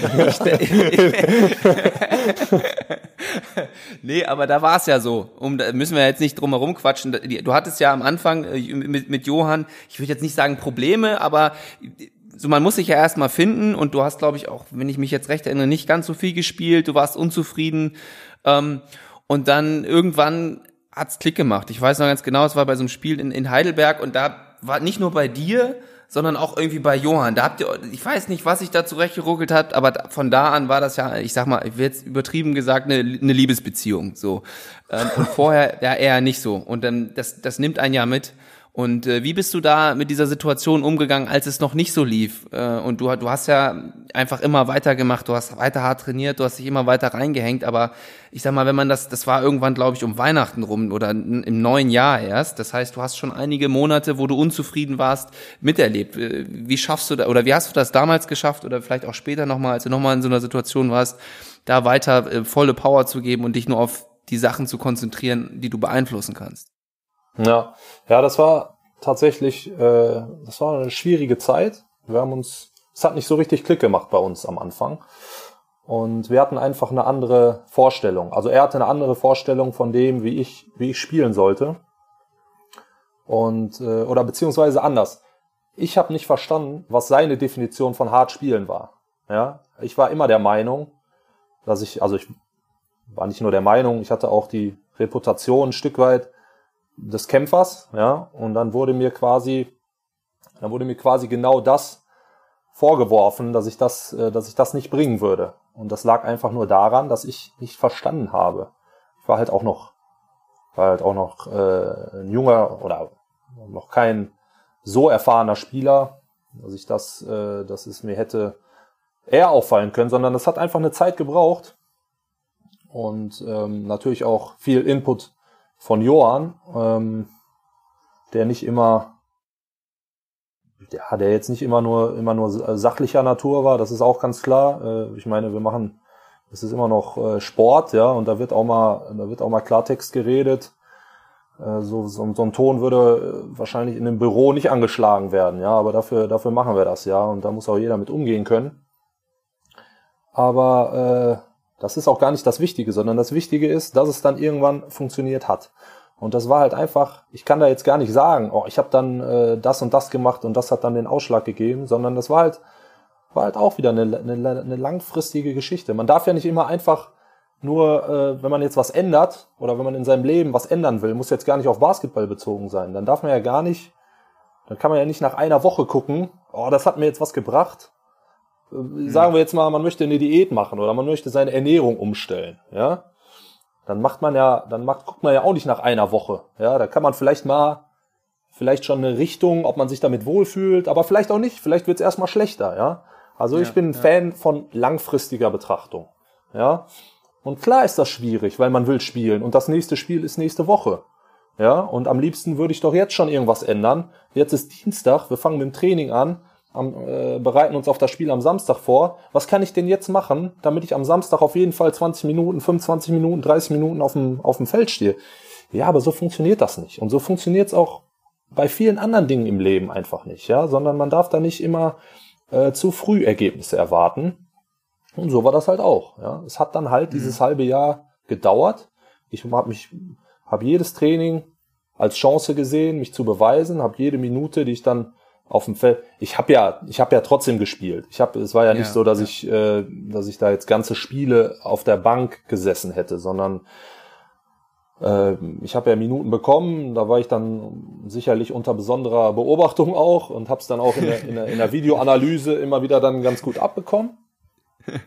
Nee, aber da war es ja so. Um, da müssen wir jetzt nicht drum herum quatschen. Du hattest ja am Anfang äh, mit, mit Johann, ich würde jetzt nicht sagen Probleme, aber so man muss sich ja erstmal finden und du hast, glaube ich, auch, wenn ich mich jetzt recht erinnere, nicht ganz so viel gespielt, du warst unzufrieden. Ähm, und dann irgendwann hat's Klick gemacht. Ich weiß noch ganz genau, es war bei so einem Spiel in, in Heidelberg und da war nicht nur bei dir, sondern auch irgendwie bei Johann. Da habt ihr, ich weiß nicht, was sich da zurechtgeruckelt hat, aber von da an war das ja, ich sag mal, ich jetzt übertrieben gesagt, eine, eine Liebesbeziehung. So. Ähm, und vorher ja eher nicht so. Und dann, das, das nimmt einen ja mit. Und äh, wie bist du da mit dieser Situation umgegangen, als es noch nicht so lief? Äh, und du, du hast ja einfach immer weitergemacht, du hast weiter hart trainiert, du hast dich immer weiter reingehängt, aber ich sag mal, wenn man das, das war irgendwann, glaube ich, um Weihnachten rum oder im neuen Jahr erst. Das heißt, du hast schon einige Monate, wo du unzufrieden warst, miterlebt. Äh, Wie schaffst du da, oder wie hast du das damals geschafft oder vielleicht auch später nochmal, als du nochmal in so einer Situation warst, da weiter äh, volle Power zu geben und dich nur auf die Sachen zu konzentrieren, die du beeinflussen kannst? Ja, ja, das war tatsächlich, äh, das war eine schwierige Zeit. Wir haben uns, es hat nicht so richtig Klick gemacht bei uns am Anfang. Und wir hatten einfach eine andere Vorstellung. Also er hatte eine andere Vorstellung von dem, wie ich, wie ich spielen sollte. Und, äh, oder beziehungsweise anders. Ich habe nicht verstanden, was seine Definition von hart spielen war. Ja, ich war immer der Meinung, dass ich, also ich war nicht nur der Meinung, ich hatte auch die Reputation ein Stück weit, des Kämpfers, ja, und dann wurde mir quasi, dann wurde mir quasi genau das vorgeworfen, dass ich das, äh, dass ich das nicht bringen würde. Und das lag einfach nur daran, dass ich nicht verstanden habe. Ich war halt auch noch, war halt auch noch äh, ein junger oder noch kein so erfahrener Spieler, dass ich das, äh, dass es mir hätte eher auffallen können, sondern das hat einfach eine Zeit gebraucht, und ähm, natürlich auch viel Input von Johann, ähm, der nicht immer ja, der jetzt nicht immer nur immer nur sachlicher Natur war, das ist auch ganz klar. Äh, ich meine, wir machen, es ist immer noch äh, Sport, ja, und da wird auch mal, da wird auch mal Klartext geredet. Äh, so, so, so ein Ton würde wahrscheinlich in einem Büro nicht angeschlagen werden, ja, aber dafür dafür machen wir das, ja, und da muss auch jeder mit umgehen können. Aber äh, das ist auch gar nicht das Wichtige, sondern das Wichtige ist, dass es dann irgendwann funktioniert hat. Und das war halt einfach, ich kann da jetzt gar nicht sagen, oh, ich habe dann äh, das und das gemacht und das hat dann den Ausschlag gegeben, sondern das war halt, war halt auch wieder eine, eine, eine langfristige Geschichte. Man darf ja nicht immer einfach nur, äh, wenn man jetzt was ändert oder wenn man in seinem Leben was ändern will, muss jetzt gar nicht auf Basketball bezogen sein. Dann darf man ja gar nicht, dann kann man ja nicht nach einer Woche gucken, oh, das hat mir jetzt was gebracht. Äh, sagen wir jetzt mal, man möchte eine Diät machen oder man möchte seine Ernährung umstellen, ja dann macht man ja, dann macht, guckt man ja auch nicht nach einer Woche. Ja, da kann man vielleicht mal, vielleicht schon eine Richtung, ob man sich damit wohlfühlt, aber vielleicht auch nicht. Vielleicht wird es erstmal schlechter, ja. Also ja, ich bin ein ja. Fan von langfristiger Betrachtung. Ja. Und klar ist das schwierig, weil man will spielen und das nächste Spiel ist nächste Woche. Ja, und am liebsten würde ich doch jetzt schon irgendwas ändern. Jetzt ist Dienstag, wir fangen mit dem Training an am, äh, bereiten uns auf das Spiel am Samstag vor. Was kann ich denn jetzt machen, damit ich am Samstag auf jeden Fall 20 Minuten, 25 Minuten, 30 Minuten auf dem, auf dem Feld stehe? Ja, aber so funktioniert das nicht. Und so funktioniert es auch bei vielen anderen Dingen im Leben einfach nicht, ja, sondern man darf da nicht immer äh, zu früh Ergebnisse erwarten. Und so war das halt auch. Ja. Es hat dann halt mhm. dieses halbe Jahr gedauert. Ich habe mich, habe jedes Training als Chance gesehen, mich zu beweisen, habe jede Minute, die ich dann auf dem Feld. Ich habe ja, ich habe ja trotzdem gespielt. Ich habe, es war ja, ja nicht so, dass ja. ich, äh, dass ich da jetzt ganze Spiele auf der Bank gesessen hätte, sondern äh, ich habe ja Minuten bekommen. Da war ich dann sicherlich unter besonderer Beobachtung auch und habe es dann auch in der, in, der, in der Videoanalyse immer wieder dann ganz gut abbekommen. <laughs>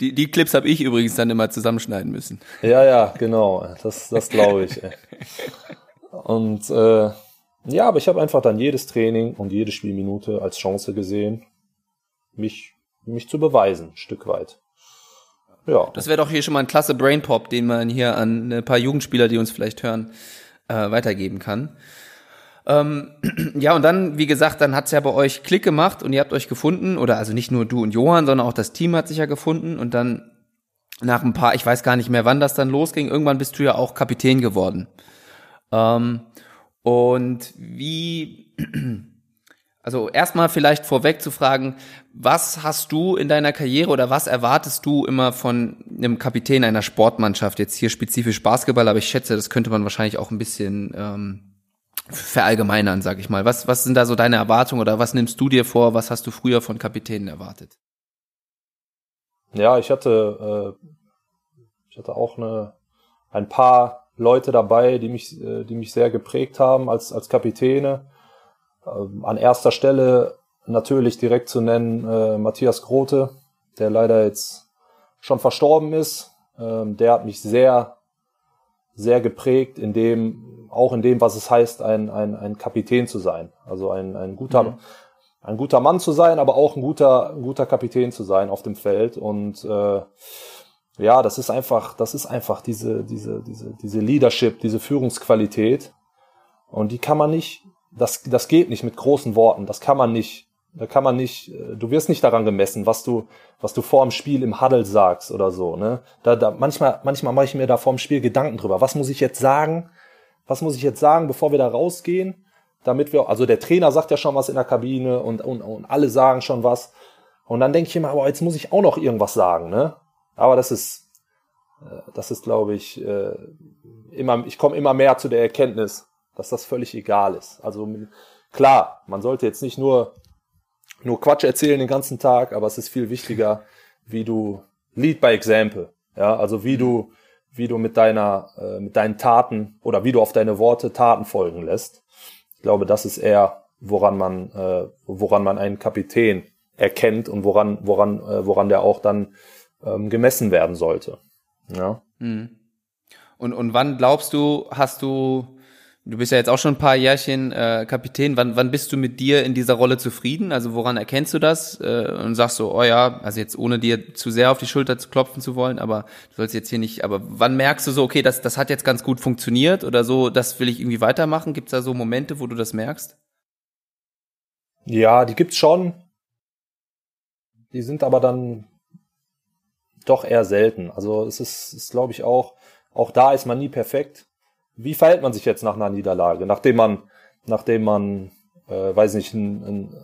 Die, die Clips habe ich übrigens dann immer zusammenschneiden müssen. Ja, ja, genau. Das, das glaube ich. <laughs> Und äh, ja, aber ich habe einfach dann jedes Training und jede Spielminute als Chance gesehen, mich, mich zu beweisen, ein Stück weit. Ja. Das wäre doch hier schon mal ein klasse Brain Pop, den man hier an ein paar Jugendspieler, die uns vielleicht hören, äh, weitergeben kann. Ähm, <clears throat> ja, und dann, wie gesagt, dann hat's ja bei euch Klick gemacht und ihr habt euch gefunden, oder also nicht nur du und Johann, sondern auch das Team hat sich ja gefunden und dann nach ein paar, ich weiß gar nicht mehr, wann das dann losging, irgendwann bist du ja auch Kapitän geworden. Ähm, und wie, also erstmal vielleicht vorweg zu fragen, was hast du in deiner Karriere oder was erwartest du immer von einem Kapitän einer Sportmannschaft? Jetzt hier spezifisch Basketball, aber ich schätze, das könnte man wahrscheinlich auch ein bisschen ähm, verallgemeinern, sag ich mal. Was, was sind da so deine Erwartungen oder was nimmst du dir vor? Was hast du früher von Kapitänen erwartet? Ja, ich hatte, äh, ich hatte auch eine, ein paar Leute dabei, die mich, äh, die mich sehr geprägt haben als, als Kapitäne. Ähm, an erster Stelle natürlich direkt zu nennen äh, Matthias Grote, der leider jetzt schon verstorben ist. Ähm, der hat mich sehr, sehr geprägt in dem, auch in dem, was es heißt, ein, ein, ein Kapitän zu sein. Also ein, ein guter, mhm. ein guter Mann zu sein, aber auch ein guter, ein guter Kapitän zu sein auf dem Feld. Und äh, ja, das ist einfach, das ist einfach diese, diese, diese, diese Leadership, diese Führungsqualität. Und die kann man nicht, das, das geht nicht mit großen Worten. Das kann man nicht, da kann man nicht, äh, du wirst nicht daran gemessen, was du, was du vor dem Spiel im Huddle sagst oder so, ne? Da, da, manchmal, manchmal mache ich mir da vor dem Spiel Gedanken drüber. Was muss ich jetzt sagen? Was muss ich jetzt sagen, bevor wir da rausgehen? Damit wir, also der Trainer sagt ja schon was in der Kabine und, und, und alle sagen schon was. Und dann denke ich immer, aber jetzt muss ich auch noch irgendwas sagen, ne? Aber das ist, äh, das ist, glaube ich, äh, immer, ich komme immer mehr zu der Erkenntnis, dass das völlig egal ist. Also klar, man sollte jetzt nicht nur, nur Quatsch erzählen den ganzen Tag, aber es ist viel wichtiger, wie du lead by example. Ja, also wie du, wie du mit deiner, äh, mit deinen Taten oder wie du auf deine Worte Taten folgen lässt. Ich glaube, das ist eher, woran man, woran man einen Kapitän erkennt und woran, woran, woran der auch dann ähm, gemessen werden sollte. Ja. Mhm. Und, und wann glaubst du, hast du Du bist ja jetzt auch schon ein paar Jährchen äh, Kapitän. Wann, wann bist du mit dir in dieser Rolle zufrieden? Also woran erkennst du das äh, und sagst du, oh ja, also jetzt ohne dir zu sehr auf die Schulter zu klopfen zu wollen, aber du sollst jetzt hier nicht, aber wann merkst du so, okay, das, das hat jetzt ganz gut funktioniert oder so, das will ich irgendwie weitermachen? Gibt es da so Momente, wo du das merkst? Ja, die gibt's schon. Die sind aber dann doch eher selten. Also es ist, ist glaube ich auch, auch da ist man nie perfekt wie verhält man sich jetzt nach einer Niederlage, nachdem man, nachdem man, äh, weiß nicht, ein, ein,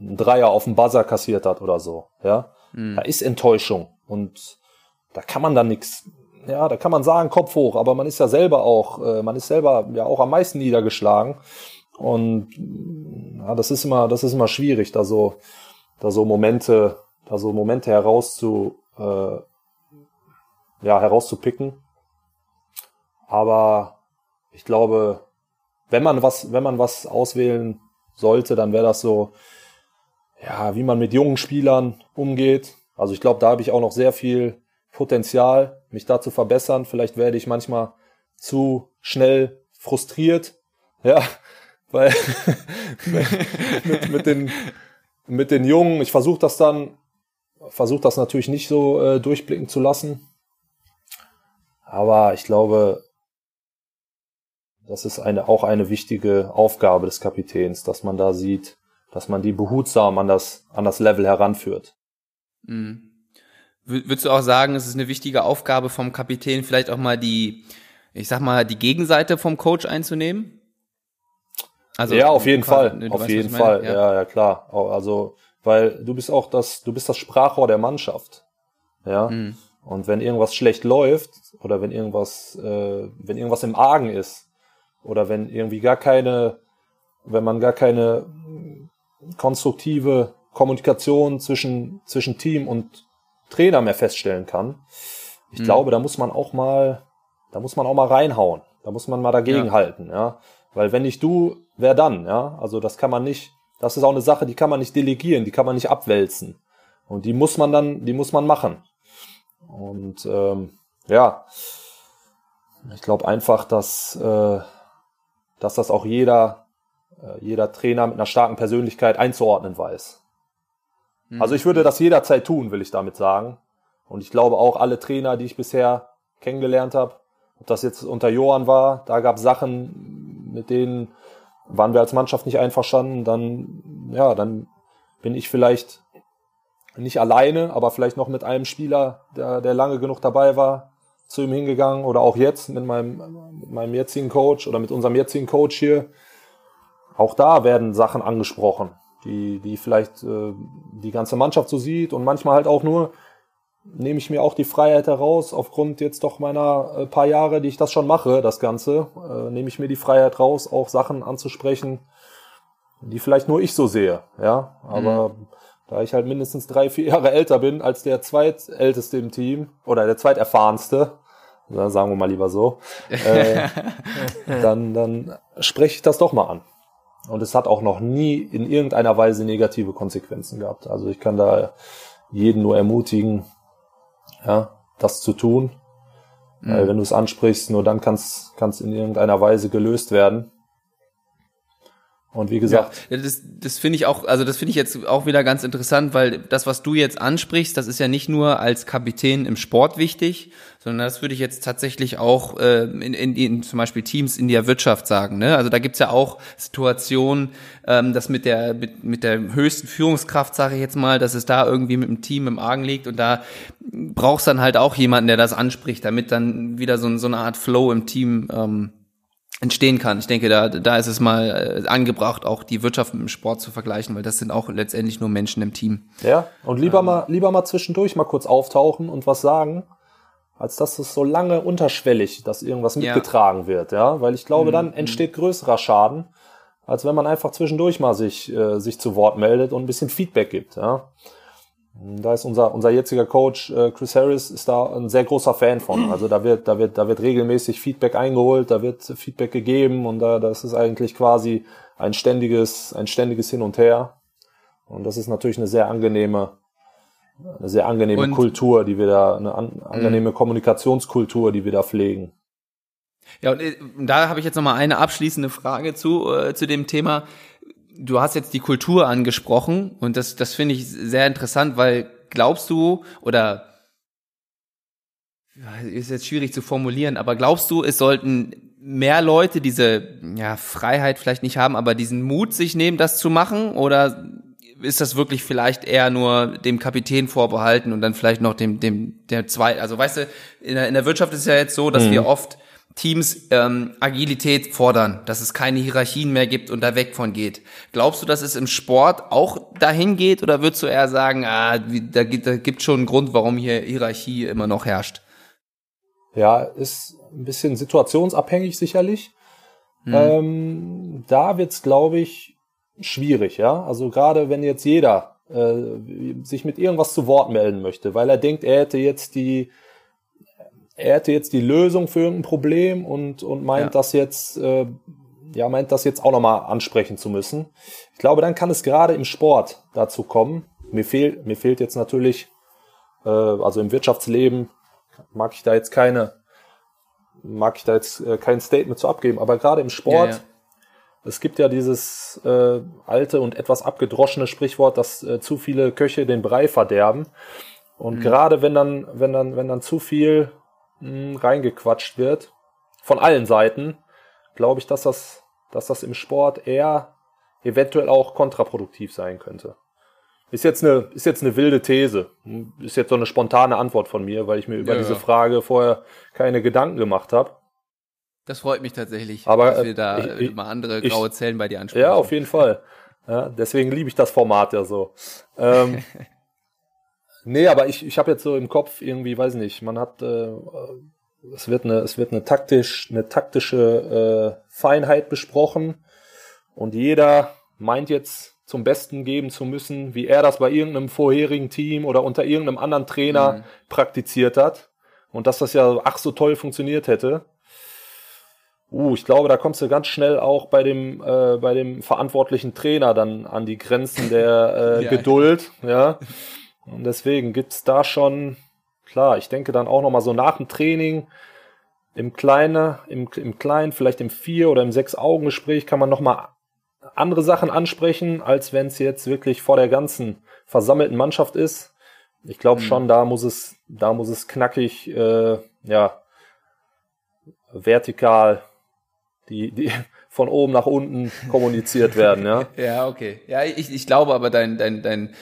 ein Dreier auf dem Buzzer kassiert hat oder so, ja? Mhm. Da ist Enttäuschung und da kann man dann nichts, ja, da kann man sagen, Kopf hoch, aber man ist ja selber auch, äh, man ist selber ja auch am meisten niedergeschlagen und ja, das ist immer, das ist immer schwierig, da so, da so Momente, da so Momente herauszu, äh, ja, herauszupicken. Aber ich glaube, wenn man was, wenn man was auswählen sollte, dann wäre das so, ja, wie man mit jungen Spielern umgeht. Also ich glaube, da habe ich auch noch sehr viel Potenzial, mich da zu verbessern. Vielleicht werde ich manchmal zu schnell frustriert, <laughs> ja, weil <laughs> mit, mit, den mit den Jungen, ich versuche das dann, versuche das natürlich nicht so äh, durchblicken zu lassen. Aber ich glaube, das ist eine, auch eine wichtige Aufgabe des Kapitäns, dass man da sieht, dass man die behutsam an das, an das Level heranführt. Mhm. Würdest du auch sagen, es ist eine wichtige Aufgabe vom Kapitän, vielleicht auch mal die, ich sag mal, die Gegenseite vom Coach einzunehmen? Also, ja, auf jeden Fall, ne, auf jeden Fall, ja. ja, ja, klar. Also, weil du bist auch das, du bist das Sprachrohr der Mannschaft. Ja. Mhm. Und wenn irgendwas schlecht läuft oder wenn irgendwas, äh, wenn irgendwas im Argen ist, oder wenn irgendwie gar keine, wenn man gar keine konstruktive Kommunikation zwischen, zwischen Team und Trainer mehr feststellen kann. Ich mhm. glaube, da muss man auch mal, da muss man auch mal reinhauen. Da muss man mal dagegen ja. halten, ja. Weil wenn nicht du, wer dann, ja? Also das kann man nicht, das ist auch eine Sache, die kann man nicht delegieren, die kann man nicht abwälzen. Und die muss man dann, die muss man machen. Und ähm, ja, ich glaube einfach, dass äh, dass das auch jeder, äh, jeder Trainer mit einer starken Persönlichkeit einzuordnen weiß. Mhm. Also ich würde das jederzeit tun, will ich damit sagen. Und ich glaube auch alle Trainer, die ich bisher kennengelernt habe, ob das jetzt unter Johann war, da gab es Sachen, mit denen waren wir als Mannschaft nicht einverstanden, dann, ja, dann bin ich vielleicht nicht alleine, aber vielleicht noch mit einem Spieler, der, der lange genug dabei war, zu ihm hingegangen oder auch jetzt mit meinem, mit meinem jetzigen Coach oder mit unserem jetzigen Coach hier. Auch da werden Sachen angesprochen, die, die vielleicht äh, die ganze Mannschaft so sieht und manchmal halt auch nur nehme ich mir auch die Freiheit heraus, aufgrund jetzt doch meiner äh, paar Jahre, die ich das schon mache, das Ganze, äh, nehme ich mir die Freiheit raus, auch Sachen anzusprechen, die vielleicht nur ich so sehe, ja, aber mhm. Da ich halt mindestens drei, vier Jahre älter bin als der zweitälteste im Team oder der zweiterfahrenste, sagen wir mal lieber so, <laughs> äh, dann, dann spreche ich das doch mal an. Und es hat auch noch nie in irgendeiner Weise negative Konsequenzen gehabt. Also ich kann da jeden nur ermutigen, ja, das zu tun. Mhm. Weil wenn du es ansprichst, nur dann kann es in irgendeiner Weise gelöst werden. Und wie gesagt. Ja, das, das finde ich auch, also das finde ich jetzt auch wieder ganz interessant, weil das, was du jetzt ansprichst, das ist ja nicht nur als Kapitän im Sport wichtig, sondern das würde ich jetzt tatsächlich auch äh, in, in, in zum Beispiel Teams in der Wirtschaft sagen. Ne? Also da gibt's ja auch Situationen, ähm, dass mit der mit, mit der höchsten Führungskraft, sage ich jetzt mal, dass es da irgendwie mit dem Team im Argen liegt und da brauchst dann halt auch jemanden, der das anspricht, damit dann wieder so, so eine Art Flow im Team ähm, entstehen kann. Ich denke, da, da ist es mal äh, angebracht, auch die Wirtschaft mit dem Sport zu vergleichen, weil das sind auch letztendlich nur Menschen im Team. Ja, und lieber ähm, mal, lieber mal zwischendurch mal kurz auftauchen und was sagen, als dass es so lange unterschwellig, dass irgendwas mitgetragen ja. wird, ja, weil ich glaube, mhm. dann entsteht größerer Schaden, als wenn man einfach zwischendurch mal sich, äh, sich zu Wort meldet und ein bisschen Feedback gibt, ja. Da ist unser, unser jetziger Coach äh, Chris Harris ist da ein sehr großer Fan von. <clears throat> Also da wird, da wird, da wird regelmäßig Feedback eingeholt, da wird Feedback gegeben und da, das ist eigentlich quasi ein ständiges, ein ständiges Hin und Her. Und das ist natürlich eine sehr angenehme, eine sehr angenehme und, Kultur, die wir da, eine an, angenehme Kommunikationskultur, die wir da pflegen. Ja, und äh, da habe ich jetzt noch mal eine abschließende Frage zu äh, zu dem Thema. Du hast jetzt die Kultur angesprochen und das das finde ich sehr interessant, weil glaubst du oder ist jetzt schwierig zu formulieren, aber glaubst du, es sollten mehr Leute diese ja, Freiheit vielleicht nicht haben, aber diesen Mut sich nehmen, das zu machen? Oder ist das wirklich vielleicht eher nur dem Kapitän vorbehalten und dann vielleicht noch dem, dem, der zwei, also weißt du, in der, in der Wirtschaft ist es ja jetzt so, dass mhm. wir oft Teams ähm, Agilität fordern, dass es keine Hierarchien mehr gibt und da weg von geht. Glaubst du, dass es im Sport auch dahin geht oder würdest du eher sagen, ah, da, gibt, da gibt schon einen Grund, warum hier Hierarchie immer noch herrscht? Ja, ist ein bisschen situationsabhängig sicherlich. Hm. Ähm, da wird's, glaube ich, schwierig, ja. Also gerade wenn jetzt jeder äh, sich mit irgendwas zu Wort melden möchte, weil er denkt, er hätte jetzt die er hätte jetzt die Lösung für irgendein Problem und, und meint ja. das jetzt, äh, ja, meint das jetzt auch nochmal ansprechen zu müssen. Ich glaube, dann kann es gerade im Sport dazu kommen. Mir fehlt, mir fehlt jetzt natürlich, äh, also im Wirtschaftsleben mag ich da jetzt keine, mag ich da jetzt äh, kein Statement zu abgeben, aber gerade im Sport, ja, ja. es gibt ja dieses äh, alte und etwas abgedroschene Sprichwort, dass äh, zu viele Köche den Brei verderben. Und mhm. gerade wenn dann, wenn dann, wenn dann zu viel mh, reingequatscht wird, von allen Seiten, glaube ich, dass das, dass das im Sport eher eventuell auch kontraproduktiv sein könnte. Ist jetzt eine, ist jetzt eine wilde These. Ist jetzt so eine spontane Antwort von mir, weil ich mir über ja, diese. Frage vorher keine Gedanken gemacht habe. Das freut mich tatsächlich, Aber, dass wir da ich, ich, mal andere graue Zellen bei dir ansprechen. Ja, auf jeden Fall. <laughs> Ja, deswegen liebe ich das Format ja so. Ähm, <laughs> nee, aber ich, ich habe jetzt so im Kopf irgendwie, weiß nicht, man hat, äh, es wird eine, es wird eine taktisch, eine taktische äh, Feinheit besprochen und jeder meint jetzt zum Besten geben zu müssen, wie er das bei irgendeinem vorherigen Team oder unter irgendeinem anderen Trainer mhm. praktiziert hat. Und dass das ja ach so toll funktioniert hätte. Uh, ich glaube, da kommst du ganz schnell auch bei dem, äh, bei dem verantwortlichen Trainer dann an die Grenzen der äh, <laughs> ja, Geduld. Ja. Und deswegen gibt's da schon, klar, ich denke dann auch nochmal so nach dem Training, im Kleinen, im, im Kleinen, vielleicht im Vier- oder im Sechs-Augen-Gespräch kann man nochmal andere Sachen ansprechen, als wenn es jetzt wirklich vor der ganzen versammelten Mannschaft ist. Ich glaube mhm. schon, da muss es, da muss es knackig, äh, ja, vertikal, die, die <laughs> von oben nach unten kommuniziert werden, ja. <laughs> ja, okay. Ja, ich, ich glaube aber dein, dein, dein,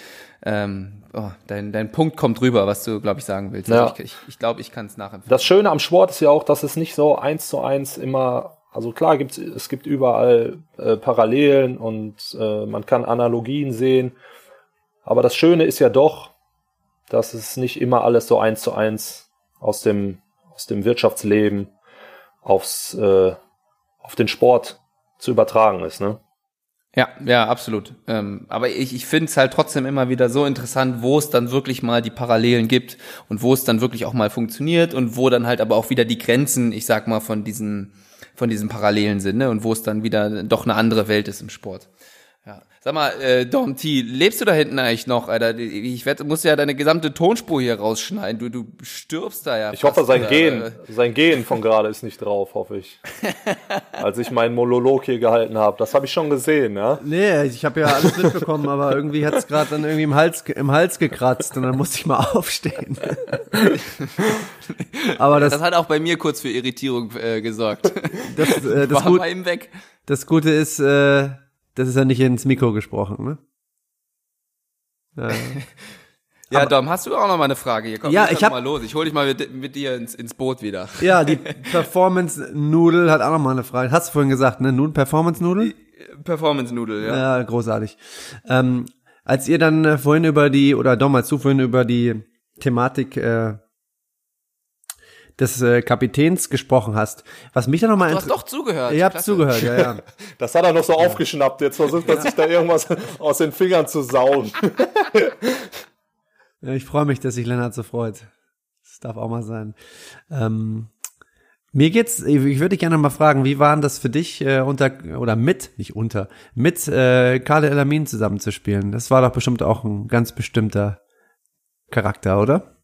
ähm, oh, dein, dein Punkt kommt rüber, was du, glaube ich, sagen willst. Ja. Also ich, ich, ich glaube, ich kann es nachempfinden. Das Schöne am Sport ist ja auch, dass es nicht so eins zu eins immer also klar gibt's, es gibt überall äh, Parallelen und äh, man kann Analogien sehen. Aber das Schöne ist ja doch, dass es nicht immer alles so eins zu eins aus dem, aus dem Wirtschaftsleben aufs, äh, auf den Sport zu übertragen ist, ne? Ja, ja, absolut. Ähm, aber ich, ich finde es halt trotzdem immer wieder so interessant, wo es dann wirklich mal die Parallelen gibt und wo es dann wirklich auch mal funktioniert und wo dann halt aber auch wieder die Grenzen, ich sag mal, von diesen von diesen Parallelen sind, ne? Und wo es dann wieder doch eine andere Welt ist im Sport. Ja. Sag mal, äh, Dom T, lebst du da hinten eigentlich noch, Alter? Ich werd, muss ja deine gesamte Tonspur hier rausschneiden. Du, du stirbst da ja. Ich hoffe, sein Gehen, äh. sein Gehen von gerade ist nicht drauf, hoffe ich. <laughs> Als ich meinen Monolog hier gehalten habe. Das habe ich schon gesehen, ja? Nee, ich habe ja alles mitbekommen, aber irgendwie hat's gerade dann irgendwie im Hals, im Hals gekratzt und dann musste ich mal <laughs> aufstehen. <laughs> aber das, das hat auch bei mir kurz für Irritierung äh, gesorgt. Das, äh, das, War gut, bei ihm weg. das Gute ist, äh, das ist ja nicht ins Mikro gesprochen, ne? <laughs> Ja, ja Dom, hast du auch noch mal eine Frage? Hier, komm, ja, ich hab, mal los. Ich hol dich mal mit, mit dir ins, ins Boot wieder. Ja, die <laughs> Performance Nudel hat auch noch mal eine Frage. Hast du vorhin gesagt, ne? Nun Performance Nudel? Performance Nudel, ja. Ja, großartig. Ähm, als ihr dann äh, vorhin über die oder Dom, als du vorhin über die Thematik äh, des äh, Kapitäns gesprochen hast. Was mich dann nochmal Du hast doch zugehört. Ihr habt zugehört, ja, ja. <laughs> Das hat er noch so ja. aufgeschnappt. Jetzt versucht er sich da irgendwas aus den Fingern zu sauen. <laughs> ja, ich freue mich, dass sich Lennart so freut. Das darf auch mal sein. Ähm, mir geht's, ich würde dich gerne mal fragen, wie waren das für dich äh, unter oder mit, nicht unter, mit äh, Karl Elamin zusammenzuspielen? Das war doch bestimmt auch ein ganz bestimmter Charakter, oder?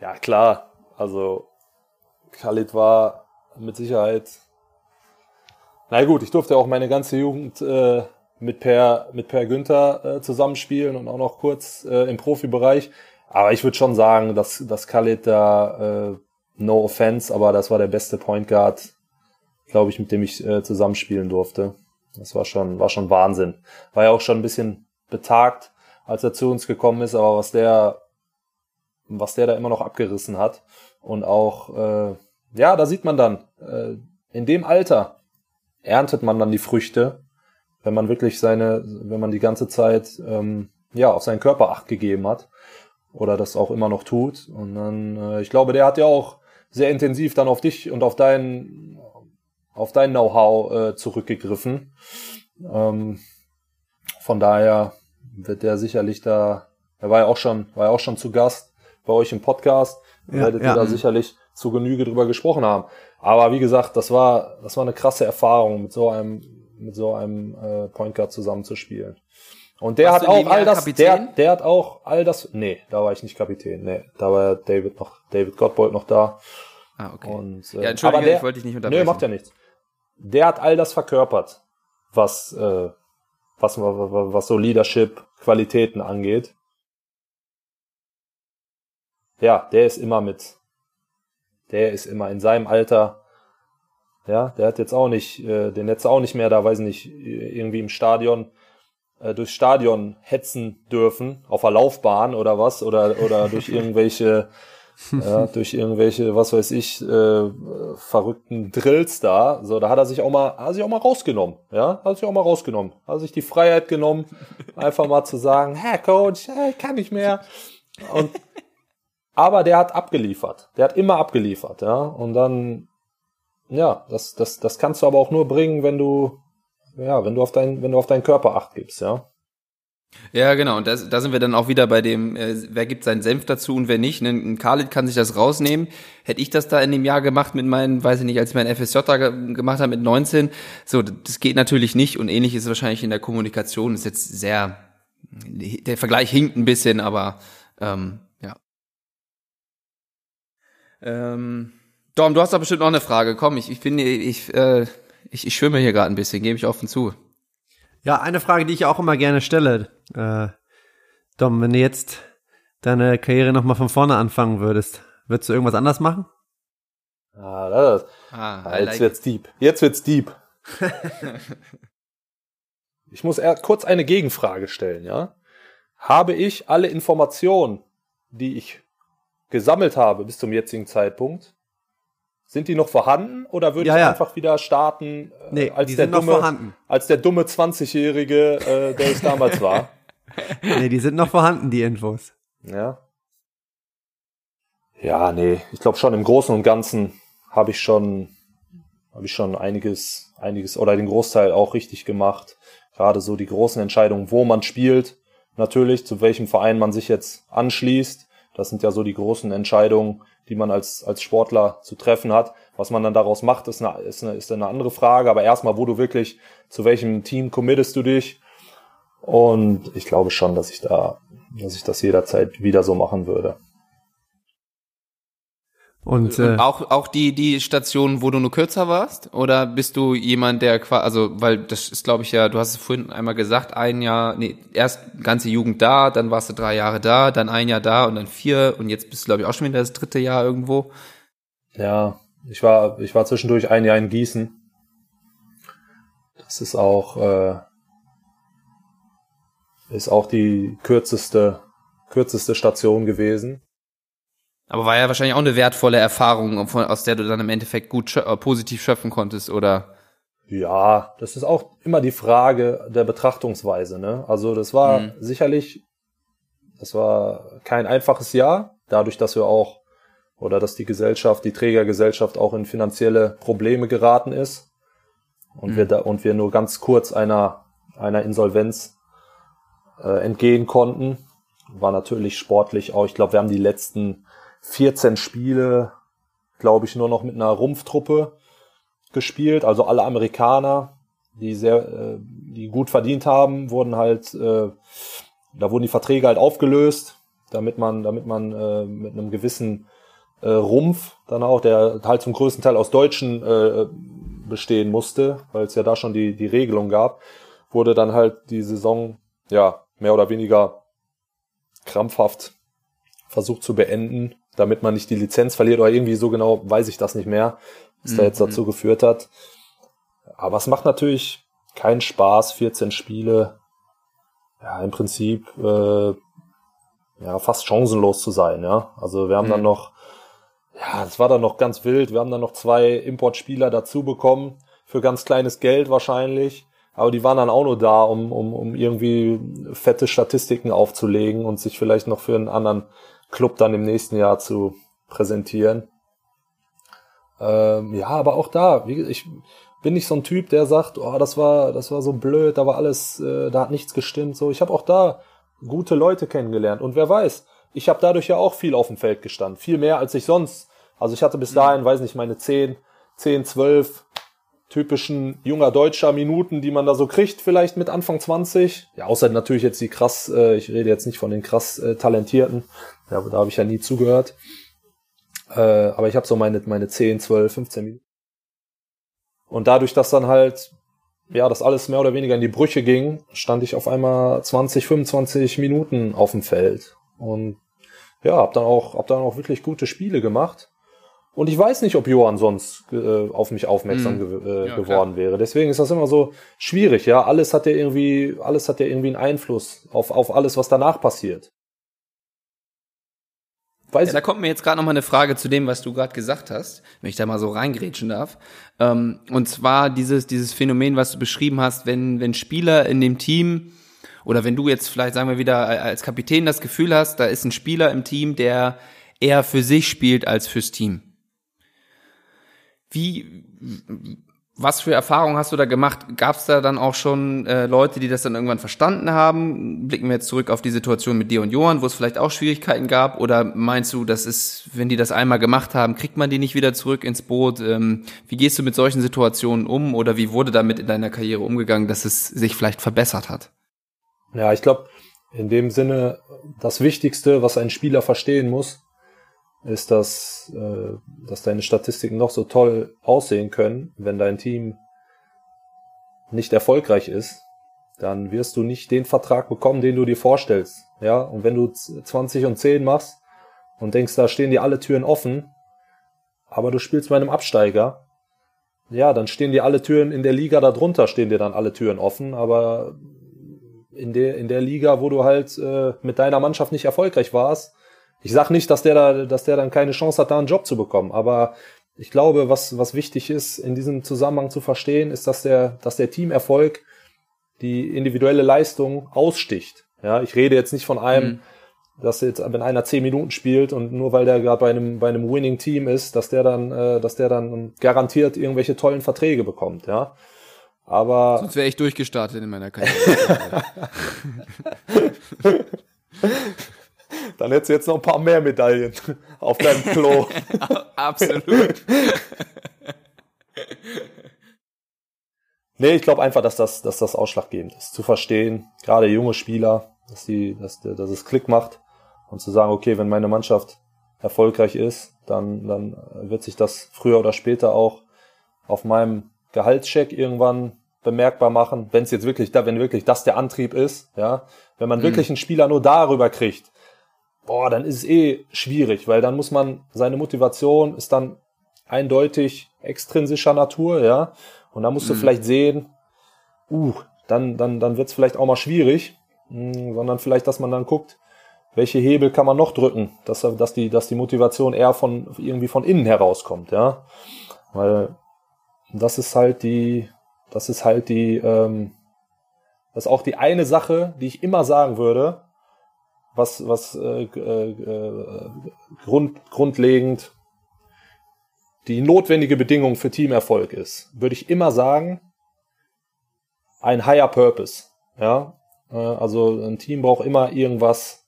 Ja, klar. Also Khalid war mit Sicherheit. Na gut, ich durfte auch meine ganze Jugend äh, mit Per mit Per Günther äh, zusammenspielen und auch noch kurz äh, im Profibereich. Aber ich würde schon sagen, dass dass Khalid da äh, no offense, aber das war der beste Point Guard, glaube ich, mit dem ich äh, zusammenspielen durfte. Das war schon war schon Wahnsinn. War ja auch schon ein bisschen betagt, als er zu uns gekommen ist, aber was der was der da immer noch abgerissen hat und auch äh, ja, da sieht man dann äh, in dem Alter erntet man dann die Früchte wenn man wirklich seine, wenn man die ganze Zeit ähm, ja auf seinen Körper acht gegeben hat oder das auch immer noch tut. Und dann, äh, ich glaube, der hat ja auch sehr intensiv dann auf dich und auf dein auf dein Know-how äh, zurückgegriffen. Ähm, von daher wird der sicherlich da, er war ja auch schon, war ja auch schon zu Gast bei euch im Podcast. Ja, werdet ja. ihr da sicherlich zu Genüge drüber gesprochen haben. Aber wie gesagt, das war, das war eine krasse Erfahrung mit so einem mit so einem äh, Point Guard zusammenzuspielen. Und der Warst hat auch all das, der, der hat auch all das, nee, da war ich nicht Kapitän, nee, da war David noch, David Gottbold noch da. Ah, okay. Und, äh, ja, Entschuldigung, der, ich wollte dich nicht unterbrechen. Nee, macht ja nichts. Der hat all das verkörpert, was, äh, was, was, was so Leadership-Qualitäten angeht. Ja, der ist immer mit, der ist immer in seinem Alter ja, der hat jetzt auch nicht, äh, den jetzt auch nicht mehr da, weiß nicht, irgendwie im Stadion äh, durchs Stadion hetzen dürfen, auf der Laufbahn oder was, oder, oder <laughs> durch irgendwelche, ja, durch irgendwelche, was weiß ich, äh, verrückten Drills da. So, da hat er sich auch mal, hat sich auch mal rausgenommen, ja, hat sich auch mal rausgenommen, hat sich die Freiheit genommen, einfach mal zu sagen, Herr Coach, ich kann nicht mehr. Und aber der hat abgeliefert. Der hat immer abgeliefert, ja. Und dann ja, das, das, das kannst du aber auch nur bringen, wenn du, ja, wenn du auf dein, wenn du auf deinen Körper acht gibst, ja. Ja, genau. Und das, da sind wir dann auch wieder bei dem, äh, wer gibt seinen Senf dazu und wer nicht. Ne? Ein Khalid kann sich das rausnehmen. Hätte ich das da in dem Jahr gemacht mit meinen, weiß ich nicht, als ich meinen FSJ da gemacht habe mit 19, so, das geht natürlich nicht. Und ähnlich ist es wahrscheinlich in der Kommunikation. ist jetzt sehr, der Vergleich hinkt ein bisschen, aber ähm. Ähm, Dom, du hast doch bestimmt noch eine Frage. Komm, ich, ich bin, ich, äh, ich, ich schwimme hier gerade ein bisschen, gebe ich offen zu. Ja, eine Frage, die ich auch immer gerne stelle. Äh, Dom, wenn du jetzt deine Karriere nochmal von vorne anfangen würdest, würdest du irgendwas anders machen? Ah, das, ah, ah, jetzt like wird's deep. Jetzt wird's deep. <laughs> ich muss eher kurz eine Gegenfrage stellen, ja? Habe ich alle Informationen, die ich gesammelt habe bis zum jetzigen Zeitpunkt, sind die noch vorhanden oder würde ja, ich ja. einfach wieder starten äh, nee, als, der dumme, als der dumme 20-Jährige, äh, der ich damals war? <laughs> Nee, die sind noch vorhanden, die Infos. Ja. Ja, nee, ich glaube schon im Großen und Ganzen habe ich schon habe ich schon einiges einiges oder den Großteil auch richtig gemacht. Gerade so die großen Entscheidungen, wo man spielt, natürlich, zu welchem Verein man sich jetzt anschließt. Das sind ja so die großen Entscheidungen, die man als, als Sportler zu treffen hat. Was man dann daraus macht, ist eine, ist eine, ist eine andere Frage. Aber erstmal, wo du wirklich, zu welchem Team committest du dich? Und ich glaube schon, dass ich da, dass ich das jederzeit wieder so machen würde. Und, äh, und auch auch die die Station, wo du nur kürzer warst, oder bist du jemand, der quasi, also weil das ist, glaube ich ja, du hast es vorhin einmal gesagt, ein Jahr, nee, erst ganze Jugend da, dann warst du drei Jahre da, dann ein Jahr da und dann vier und jetzt bist du glaube ich auch schon wieder das dritte Jahr irgendwo. Ja, ich war ich war zwischendurch ein Jahr in Gießen. Das ist auch äh, ist auch die kürzeste kürzeste Station gewesen. Aber war ja wahrscheinlich auch eine wertvolle Erfahrung, aus der du dann im Endeffekt gut schö äh, positiv schöpfen konntest, oder? Ja, das ist auch immer die Frage der Betrachtungsweise. Ne? Also das war mhm. sicherlich, das war kein einfaches Jahr, dadurch, dass wir auch oder dass die Gesellschaft, die Trägergesellschaft auch in finanzielle Probleme geraten ist und mhm. wir da und wir nur ganz kurz einer einer Insolvenz äh, entgehen konnten, war natürlich sportlich auch. Ich glaube, wir haben die letzten 14 Spiele, glaube ich, nur noch mit einer Rumpftruppe gespielt. Also alle Amerikaner, die sehr, äh, die gut verdient haben, wurden halt, äh, da wurden die Verträge halt aufgelöst, damit man, damit man äh, mit einem gewissen äh, Rumpf dann auch, der halt zum größten Teil aus Deutschen äh, bestehen musste, weil es ja da schon die, die Regelung gab, wurde dann halt die Saison ja mehr oder weniger krampfhaft versucht zu beenden, damit man nicht die Lizenz verliert oder irgendwie so genau weiß ich das nicht mehr, was mhm. da jetzt dazu geführt hat. Aber es macht natürlich keinen Spaß, 14 Spiele, ja, im Prinzip äh, ja fast chancenlos zu sein, ja. Also wir haben mhm. dann noch, ja, es war dann noch ganz wild, wir haben dann noch zwei Importspieler dazu bekommen, für ganz kleines Geld wahrscheinlich. Aber die waren dann auch nur da, um, um, um irgendwie fette Statistiken aufzulegen und sich vielleicht noch für einen anderen Club dann im nächsten Jahr zu präsentieren. Ähm, ja, aber auch da, wie, ich bin nicht so ein Typ, der sagt, oh, das war, das war so blöd, da war alles, äh, da hat nichts gestimmt. So, ich habe auch da gute Leute kennengelernt und wer weiß, ich habe dadurch ja auch viel auf dem Feld gestanden, viel mehr als ich sonst. Also ich hatte bis dahin, weiß nicht, meine 10, 10, 12 typischen junger deutscher Minuten, die man da so kriegt, vielleicht mit Anfang 20. Ja, außer natürlich jetzt die krass, äh, ich rede jetzt nicht von den krass äh, talentierten, ja, da habe ich ja nie zugehört. Äh, aber ich habe so meine, meine 10, 12, 15 Minuten. Und dadurch, dass dann halt, ja, das alles mehr oder weniger in die Brüche ging, stand ich auf einmal 20, 25 Minuten auf dem Feld. Und ja, hab dann auch, hab dann auch wirklich gute Spiele gemacht. Und ich weiß nicht, ob Johann sonst äh, auf mich aufmerksam mhm. ge äh, ja, geworden klar. wäre. Deswegen ist das immer so schwierig, ja. Alles hat ja irgendwie, alles hat ja irgendwie einen Einfluss auf, auf alles, was danach passiert. Weiß ja, da kommt mir jetzt gerade noch mal eine Frage zu dem, was du gerade gesagt hast, wenn ich da mal so reingrätschen darf. Ähm, und zwar dieses, dieses Phänomen, was du beschrieben hast, wenn, wenn Spieler in dem Team oder wenn du jetzt vielleicht, sagen wir wieder, als Kapitän das Gefühl hast, da ist ein Spieler im Team, der eher für sich spielt als fürs Team. Wie, was für Erfahrungen hast du da gemacht? Gab es da dann auch schon äh, Leute, die das dann irgendwann verstanden haben? Blicken wir jetzt zurück auf die Situation mit dir und Johann, wo es vielleicht auch Schwierigkeiten gab? Oder meinst du, das ist, wenn die das einmal gemacht haben, kriegt man die nicht wieder zurück ins Boot? Ähm, wie gehst du mit solchen Situationen um? Oder wie wurde damit in deiner Karriere umgegangen, dass es sich vielleicht verbessert hat? Ja, ich glaube, in dem Sinne, das Wichtigste, was ein Spieler verstehen muss, ist, dass, äh, dass deine Statistiken noch so toll aussehen können, wenn dein Team nicht erfolgreich ist, dann wirst du nicht den Vertrag bekommen, den du dir vorstellst. Ja, und wenn du 20 und 10 machst und denkst, da stehen dir alle Türen offen, aber du spielst bei einem Absteiger, ja, dann stehen dir alle Türen in der Liga darunter, stehen dir dann alle Türen offen, aber in der, in der Liga, wo du halt äh, mit deiner Mannschaft nicht erfolgreich warst, ich sag nicht, dass der da, dass der dann keine Chance hat, da einen Job zu bekommen, aber ich glaube, was, was wichtig ist, in diesem Zusammenhang zu verstehen, ist, dass der, dass der Teamerfolg die individuelle Leistung aussticht. Ja, ich rede jetzt nicht von einem, mhm. dass jetzt, wenn einer zehn Minuten spielt und nur weil der gerade bei einem, bei einem Winning Team ist, dass der dann, äh, dass der dann garantiert irgendwelche tollen Verträge bekommt, ja. Aber. Sonst wäre ich durchgestartet in meiner Karriere. <laughs> <laughs> Dann hättest du jetzt noch ein paar mehr Medaillen <laughs> auf deinem Klo. <laughs> Absolut. nee, ich glaube einfach, dass das, dass das ausschlaggebend ist. Zu verstehen, gerade junge Spieler, dass, die, dass, dass es Klick macht und zu sagen, okay, wenn meine Mannschaft erfolgreich ist, dann, dann wird sich das früher oder später auch auf meinem Gehaltscheck irgendwann bemerkbar machen, wenn es jetzt wirklich da, wenn wirklich das der Antrieb ist, ja, wenn man mhm. wirklich einen Spieler nur darüber kriegt, boah, dann ist es eh schwierig, weil dann muss man, seine Motivation ist dann eindeutig extrinsischer Natur, ja. Und da musst du mhm. vielleicht sehen, uh, dann, dann, dann wird es vielleicht auch mal schwierig, mh, hm, sondern vielleicht, dass man dann guckt, welche Hebel kann man noch drücken, dass, dass, die, dass die Motivation eher von irgendwie von innen herauskommt, ja. Weil das ist halt die, das ist halt die, ähm, das ist auch die eine Sache, die ich immer sagen würde, was, was äh, äh, äh, grund, grundlegend die notwendige Bedingung für Teamerfolg ist, würde ich immer sagen, ein higher purpose. Ja, äh, also ein Team braucht immer irgendwas,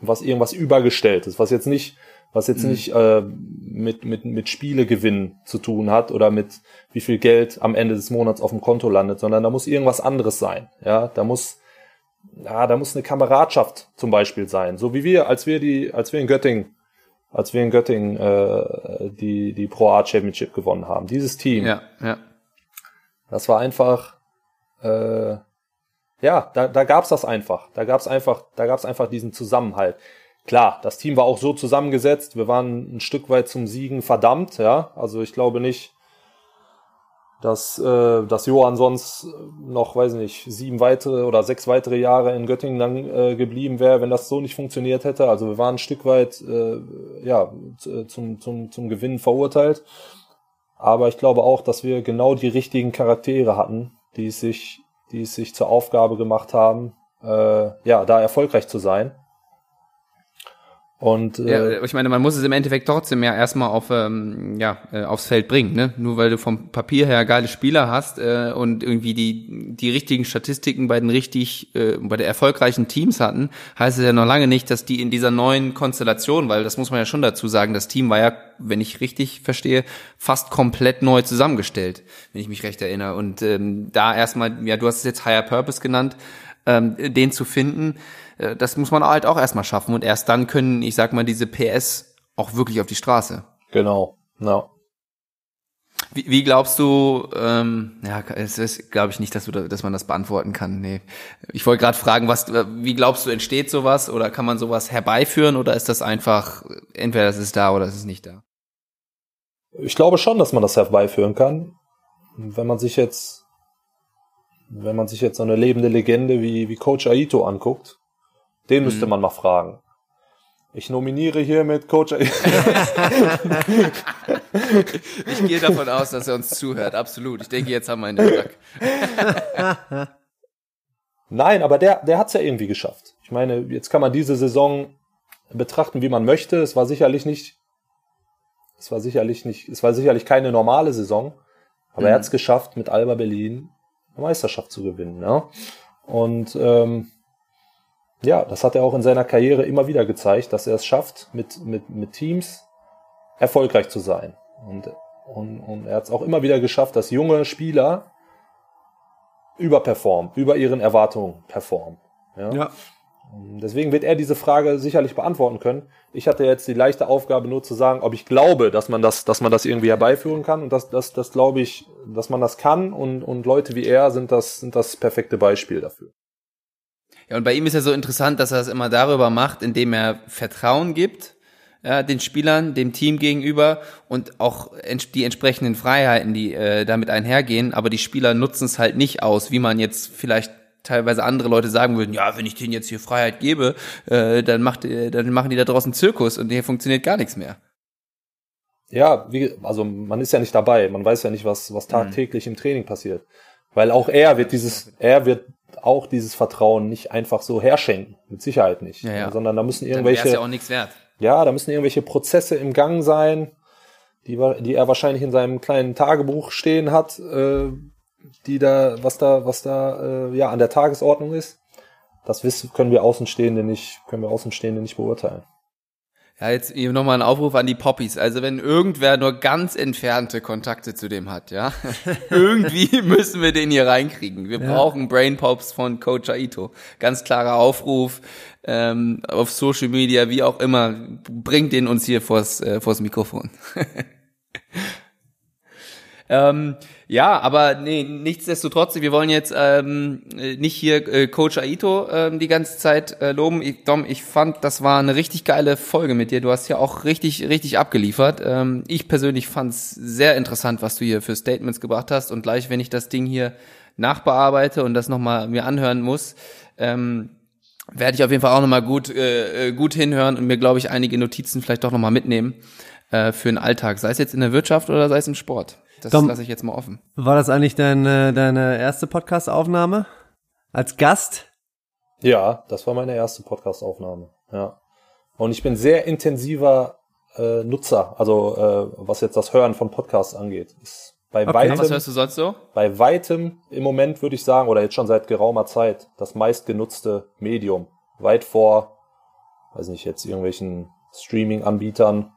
was irgendwas übergestellt ist, was jetzt nicht, was jetzt mhm. nicht äh, mit mit mit Spielegewinn zu tun hat oder mit wie viel Geld am Ende des Monats auf dem Konto landet, sondern da muss irgendwas anderes sein. Ja, da muss ja, da muss eine Kameradschaft zum Beispiel sein. So wie wir, als wir die, als wir in Göttingen als wir in Göttingen äh, die, die Pro A Championship gewonnen haben. Dieses Team. Ja, ja. Das war einfach, äh, ja, da, da gab's das einfach. Da gab's einfach, da gab's einfach diesen Zusammenhalt. Klar, das Team war auch so zusammengesetzt. Wir waren ein Stück weit zum Siegen verdammt, ja. Also ich glaube nicht, dass, äh, dass Johann sonst noch, weiß nicht, sieben weitere oder sechs weitere Jahre in Göttingen dann äh, geblieben wäre, wenn das so nicht funktioniert hätte. Also wir waren ein Stück weit äh, ja, zum, zum, zum Gewinnen verurteilt. Aber ich glaube auch, dass wir genau die richtigen Charaktere hatten, die es sich, die es sich zur Aufgabe gemacht haben, äh, ja, da erfolgreich zu sein. Und äh, ja, ich meine, man muss es im Endeffekt trotzdem ja erstmal auf ähm, ja äh, aufs Feld bringen, ne? Nur weil du vom Papier her geile Spieler hast äh, und irgendwie die die richtigen Statistiken bei den richtig äh, bei den erfolgreichen Teams hatten, heißt es ja noch lange nicht, dass die in dieser neuen Konstellation, weil das muss man ja schon dazu sagen, das Team war ja, wenn ich richtig verstehe, fast komplett neu zusammengestellt, wenn ich mich recht erinnere. Und ähm, da erstmal, ja, du hast es jetzt Higher Purpose genannt, ähm, den zu finden äh, das muss man halt auch erstmal schaffen und erst dann können, ich sag mal, diese PS auch wirklich auf die Straße. Genau, ja. Wie, wie glaubst du, ähm, ja, es ist, glaube ich nicht, dass, du da, dass man das beantworten kann. Nee. Ich wollte gerade fragen, was, wie glaubst du, entsteht sowas oder kann man sowas herbeiführen oder ist das einfach, entweder es ist da oder es ist nicht da? Ich glaube schon, dass man das herbeiführen kann. Wenn man sich jetzt, wenn man sich jetzt so eine lebende Legende wie, wie Coach Aito anguckt, den müsste mhm. man mal fragen. Ich nominiere hiermit Coach. <laughs> ich gehe davon aus, dass er uns zuhört. Absolut. Ich denke, jetzt haben wir einen Tag. <laughs> Nein, aber der, der hat es ja irgendwie geschafft. Ich meine, jetzt kann man diese Saison betrachten, wie man möchte. Es war sicherlich nicht, es war sicherlich nicht, es war sicherlich keine normale Saison, aber mhm. er hat es geschafft, mit Alba Berlin eine Meisterschaft zu gewinnen. Ja? Und ähm, ja, das hat er auch in seiner Karriere immer wieder gezeigt, dass er es schafft, mit, mit, mit Teams erfolgreich zu sein. Und, und, und er hat es auch immer wieder geschafft, dass junge Spieler überperformen, über ihren Erwartungen performen. Ja. ja. Deswegen wird er diese Frage sicherlich beantworten können. Ich hatte jetzt die leichte Aufgabe, nur zu sagen, ob ich glaube, dass man das, dass man das irgendwie herbeiführen kann. Und das, das, das glaube ich, dass man das kann. Und, und Leute wie er sind das, sind das perfekte Beispiel dafür. Ja, und bei ihm ist ja so interessant, dass er das immer darüber macht, indem er Vertrauen gibt, ja, den Spielern, dem Team gegenüber und auch die entsprechenden Freiheiten, die äh, damit einhergehen, aber die Spieler nutzen es halt nicht aus, wie man jetzt vielleicht teilweise andere Leute sagen würden, ja, wenn ich denen jetzt hier Freiheit gebe, äh, dann macht, äh, dann machen die da draußen Zirkus und hier funktioniert gar nichts mehr. Ja, wie, also man ist ja nicht dabei, man weiß ja nicht, was, was mhm. tagtäglich mhm. im Training passiert. Weil auch er wird dieses, er wird auch dieses Vertrauen nicht einfach so herschenken. Mit Sicherheit nicht. Ja, ja. Sondern da müssen irgendwelche. ja auch nichts wert. Ja, da müssen irgendwelche Prozesse im Gang sein, die, die er wahrscheinlich in seinem kleinen Tagebuch stehen hat, äh, die da, was da, was da, äh, ja, an der Tagesordnung ist. Das wissen, können wir Außenstehende nicht, können wir Außenstehende nicht beurteilen. Ja, jetzt eben nochmal ein Aufruf an die Poppies. Also wenn irgendwer nur ganz entfernte Kontakte zu dem hat, ja, <laughs> irgendwie müssen wir den hier reinkriegen. Wir ja. brauchen Brain Pops von Coach Aito. Ganz klarer Aufruf ähm, auf Social Media, wie auch immer. Bringt den uns hier vors, äh, vors Mikrofon. <laughs> Ähm, ja, aber nee, nichtsdestotrotz, wir wollen jetzt ähm, nicht hier äh, Coach Aito ähm, die ganze Zeit äh, loben. Ich, Dom, ich fand, das war eine richtig geile Folge mit dir. Du hast ja auch richtig, richtig abgeliefert. Ähm, ich persönlich fand es sehr interessant, was du hier für Statements gebracht hast. Und gleich, wenn ich das Ding hier nachbearbeite und das nochmal mir anhören muss, ähm, werde ich auf jeden Fall auch nochmal gut, äh, äh, gut hinhören und mir, glaube ich, einige Notizen vielleicht doch nochmal mitnehmen äh, für den Alltag, sei es jetzt in der Wirtschaft oder sei es im Sport. Das lasse ich jetzt mal offen. War das eigentlich deine, deine erste Podcast-Aufnahme? Als Gast? Ja, das war meine erste Podcast-Aufnahme. Ja. Und ich bin sehr intensiver äh, Nutzer, also äh, was jetzt das Hören von Podcasts angeht. Ist bei okay. weitem, was hörst du sonst so? Bei weitem im Moment würde ich sagen, oder jetzt schon seit geraumer Zeit, das meistgenutzte Medium. Weit vor, weiß nicht, jetzt irgendwelchen Streaming-Anbietern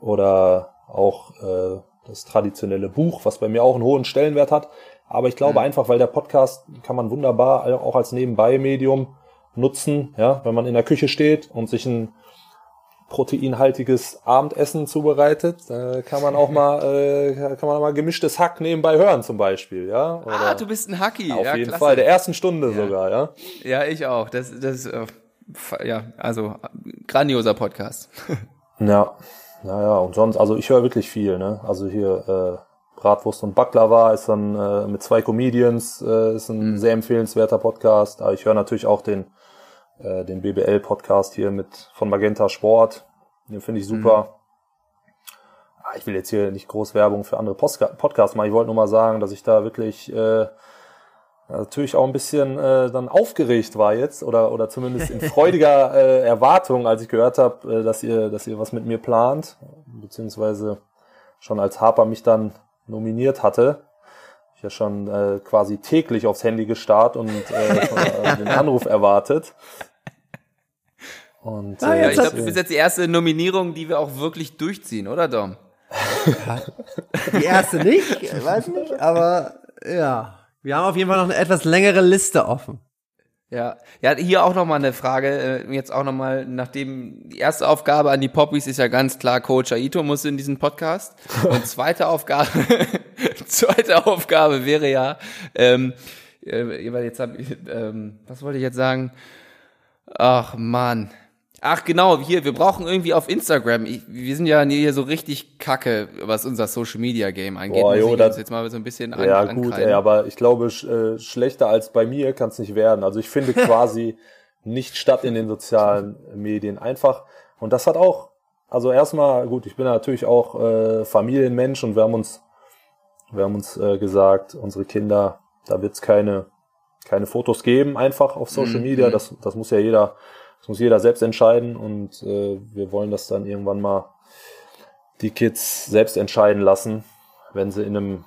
oder auch äh, das traditionelle Buch, was bei mir auch einen hohen Stellenwert hat. Aber ich glaube mhm. einfach, weil der Podcast kann man wunderbar auch als Nebenbei-Medium nutzen, ja, wenn man in der Küche steht und sich ein proteinhaltiges Abendessen zubereitet. Da kann man auch mal, äh, kann man auch mal gemischtes Hack nebenbei hören zum Beispiel, ja. Oder ah, du bist ein Hacki. Auf ja, jeden klasse. Fall, der ersten Stunde ja. sogar, ja. Ja, ich auch. Das, das, äh, ja, also grandioser Podcast. ja, naja, und sonst, also ich höre wirklich viel, ne. Also hier äh, Bratwurst und Baklava ist dann äh, mit zwei Comedians, äh, ist ein mhm. sehr empfehlenswerter Podcast. Aber ich höre natürlich auch den äh, den BBL-Podcast hier mit von Magenta Sport. Den finde ich super. Mhm. Ich will jetzt hier nicht groß Werbung für andere Postka Podcasts machen. Ich wollte nur mal sagen, dass ich da wirklich äh, natürlich auch ein bisschen äh, dann aufgeregt war jetzt oder oder zumindest in freudiger <laughs> äh, Erwartung, als ich gehört habe, äh, dass ihr dass ihr was mit mir plant, beziehungsweise schon als Harper mich dann nominiert hatte. Ich ja schon äh, quasi täglich aufs Handy gestarrt und äh, <laughs> den Anruf erwartet. Und, ah, äh, ich glaube, das ist jetzt die erste Nominierung, die wir auch wirklich durchziehen, oder Dom? <laughs> die erste nicht, weiß nicht, aber ja. Wir haben auf jeden Fall noch eine etwas längere Liste offen. Ja, ja, hier auch nochmal eine Frage, äh, jetzt auch nochmal, nachdem die erste Aufgabe an die Poppies ist ja ganz klar, Coach Aito muss in diesen Podcast. <laughs> Und zweite Aufgabe, <laughs> zweite Aufgabe wäre ja, ähm, äh, jetzt hab ich, ähm, was wollte ich jetzt sagen? Ach man, Ach genau, hier, wir brauchen irgendwie auf Instagram. Ich, wir sind ja hier so richtig kacke, was unser Social Media Game angeht. Boah, jo, das, jetzt mal so ein bisschen an, Ja gut, ey, aber ich glaube, äh, schlechter als bei mir kann es nicht werden. Also ich finde <laughs> quasi nicht statt in den sozialen Medien. Einfach, und das hat auch, also erstmal, gut, ich bin natürlich auch äh, Familienmensch und wir haben uns, wir haben uns äh, gesagt, unsere Kinder, da wird's keine, keine Fotos geben, einfach auf Social mhm. Media. Das, das muss ja jeder das muss jeder selbst entscheiden und äh, wir wollen das dann irgendwann mal die Kids selbst entscheiden lassen, wenn sie in einem,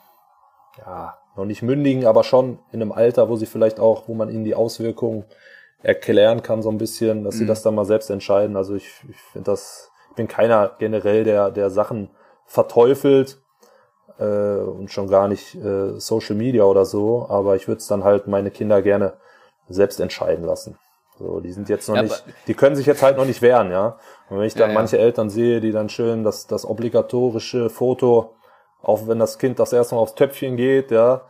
ja, noch nicht mündigen, aber schon in einem Alter, wo sie vielleicht auch, wo man ihnen die Auswirkungen erklären kann, so ein bisschen, dass mhm. sie das dann mal selbst entscheiden. Also ich, ich finde das, ich bin keiner generell, der, der Sachen verteufelt äh, und schon gar nicht äh, Social Media oder so, aber ich würde es dann halt meine Kinder gerne selbst entscheiden lassen. So, die sind jetzt noch ja, nicht, die können sich jetzt halt noch nicht wehren, ja. Und wenn ich dann ja, manche ja. Eltern sehe, die dann schön das, das obligatorische Foto, auch wenn das Kind das erste Mal aufs Töpfchen geht, ja,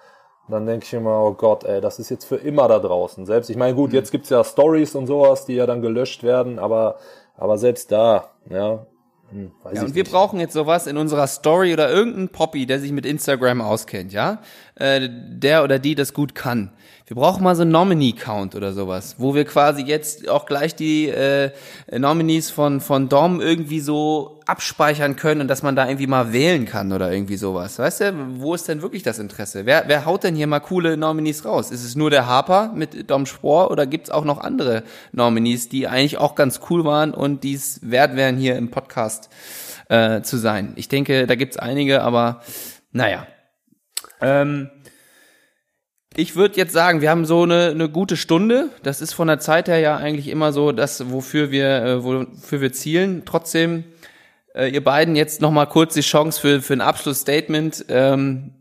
dann denke ich immer, oh Gott, ey, das ist jetzt für immer da draußen. Selbst, ich meine, gut, mhm. jetzt gibt's ja Stories und sowas, die ja dann gelöscht werden, aber, aber selbst da, ja, hm, ja, und wir brauchen jetzt sowas in unserer Story oder irgendein Poppy, der sich mit Instagram auskennt, ja, äh, der oder die das gut kann. Wir brauchen mal so einen Nominee-Count oder sowas, wo wir quasi jetzt auch gleich die äh, Nominees von von Dom irgendwie so abspeichern können und dass man da irgendwie mal wählen kann oder irgendwie sowas. Weißt du, wo ist denn wirklich das Interesse? Wer, wer haut denn hier mal coole Nominees raus? Ist es nur der Harper mit Dom Spohr oder gibt's auch noch andere Nominees, die eigentlich auch ganz cool waren und die es wert wären, hier im Podcast äh, zu sein? Ich denke, da gibt's einige, aber naja. Ähm, ich würde jetzt sagen, wir haben so eine, eine gute Stunde. Das ist von der Zeit her ja eigentlich immer so das, wofür wir, äh, wofür wir zielen. Trotzdem, äh, ihr beiden jetzt noch mal kurz die Chance für, für ein Abschlussstatement. Ähm,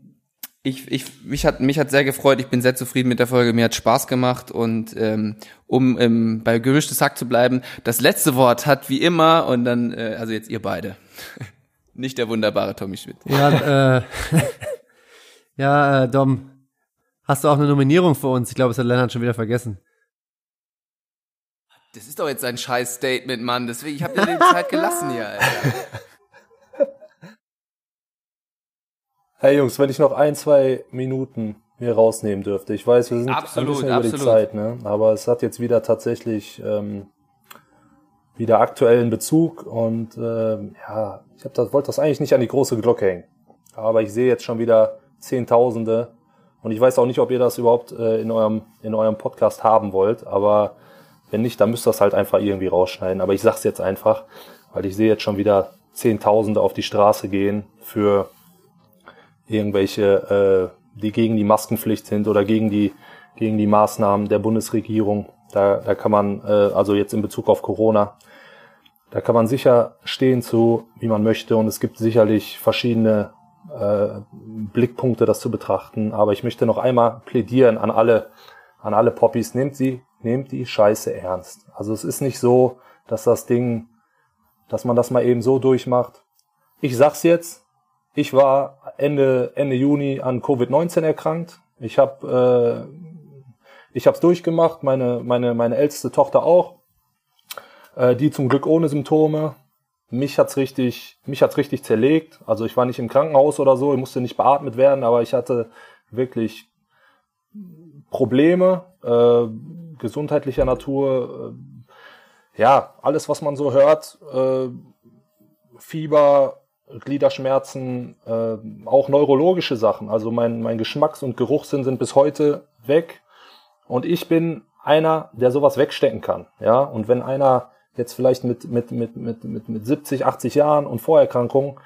ich, ich, mich hat mich hat sehr gefreut. Ich bin sehr zufrieden mit der Folge. Mir hat Spaß gemacht und ähm, um ähm, bei gemischtes Hack zu bleiben, das letzte Wort hat wie immer und dann äh, also jetzt ihr beide, <laughs> nicht der wunderbare Tommy Schmidt. Ja, äh, <laughs> ja, äh, Dom, Hast du auch eine Nominierung für uns? Ich glaube, es hat Lennart schon wieder vergessen. Das ist doch jetzt ein scheiß Statement, Mann. Deswegen, ich habe dir die Zeit gelassen hier, Alter. <laughs> Hey Jungs, wenn ich noch ein, zwei Minuten mir rausnehmen dürfte. Ich weiß, wir sind absolut, ein bisschen über absolut. die Zeit, ne? Aber es hat jetzt wieder tatsächlich ähm, wieder aktuellen Bezug und ähm, ja, ich hab das, wollte das eigentlich nicht an die große Glocke hängen. Aber ich sehe jetzt schon wieder Zehntausende und ich weiß auch nicht, ob ihr das überhaupt äh, in, eurem, in eurem Podcast haben wollt, aber wenn nicht, dann müsst ihr das halt einfach irgendwie rausschneiden. Aber ich sag's jetzt einfach, weil ich sehe jetzt schon wieder Zehntausende auf die Straße gehen für irgendwelche, äh, die gegen die Maskenpflicht sind oder gegen die, gegen die Maßnahmen der Bundesregierung. Da, da kann man, äh, also jetzt in Bezug auf Corona, da kann man sicher stehen zu, wie man möchte. Und es gibt sicherlich verschiedene äh, Blickpunkte, das zu betrachten. Aber ich möchte noch einmal plädieren an alle, an alle Poppies, nehmt sie, nehmt die Scheiße ernst. Also es ist nicht so, dass das Ding, dass man das mal eben so durchmacht. Ich sag's jetzt, ich war Ende, Ende Juni an Covid-19 erkrankt. Ich habe äh, ich hab's durchgemacht, meine, meine, meine älteste Tochter auch. Äh, die zum Glück ohne Symptome. Mich hat's richtig, mich hat's richtig zerlegt. Also ich war nicht im Krankenhaus oder so, ich musste nicht beatmet werden, aber ich hatte wirklich Probleme äh, gesundheitlicher Natur. Äh, ja, alles, was man so hört. Äh, Fieber, Gliederschmerzen, äh, auch neurologische Sachen. Also mein, mein Geschmacks- und Geruchssinn sind bis heute weg. Und ich bin einer, der sowas wegstecken kann. Ja, und wenn einer jetzt vielleicht mit, mit, mit, mit, mit, mit 70, 80 Jahren und Vorerkrankungen,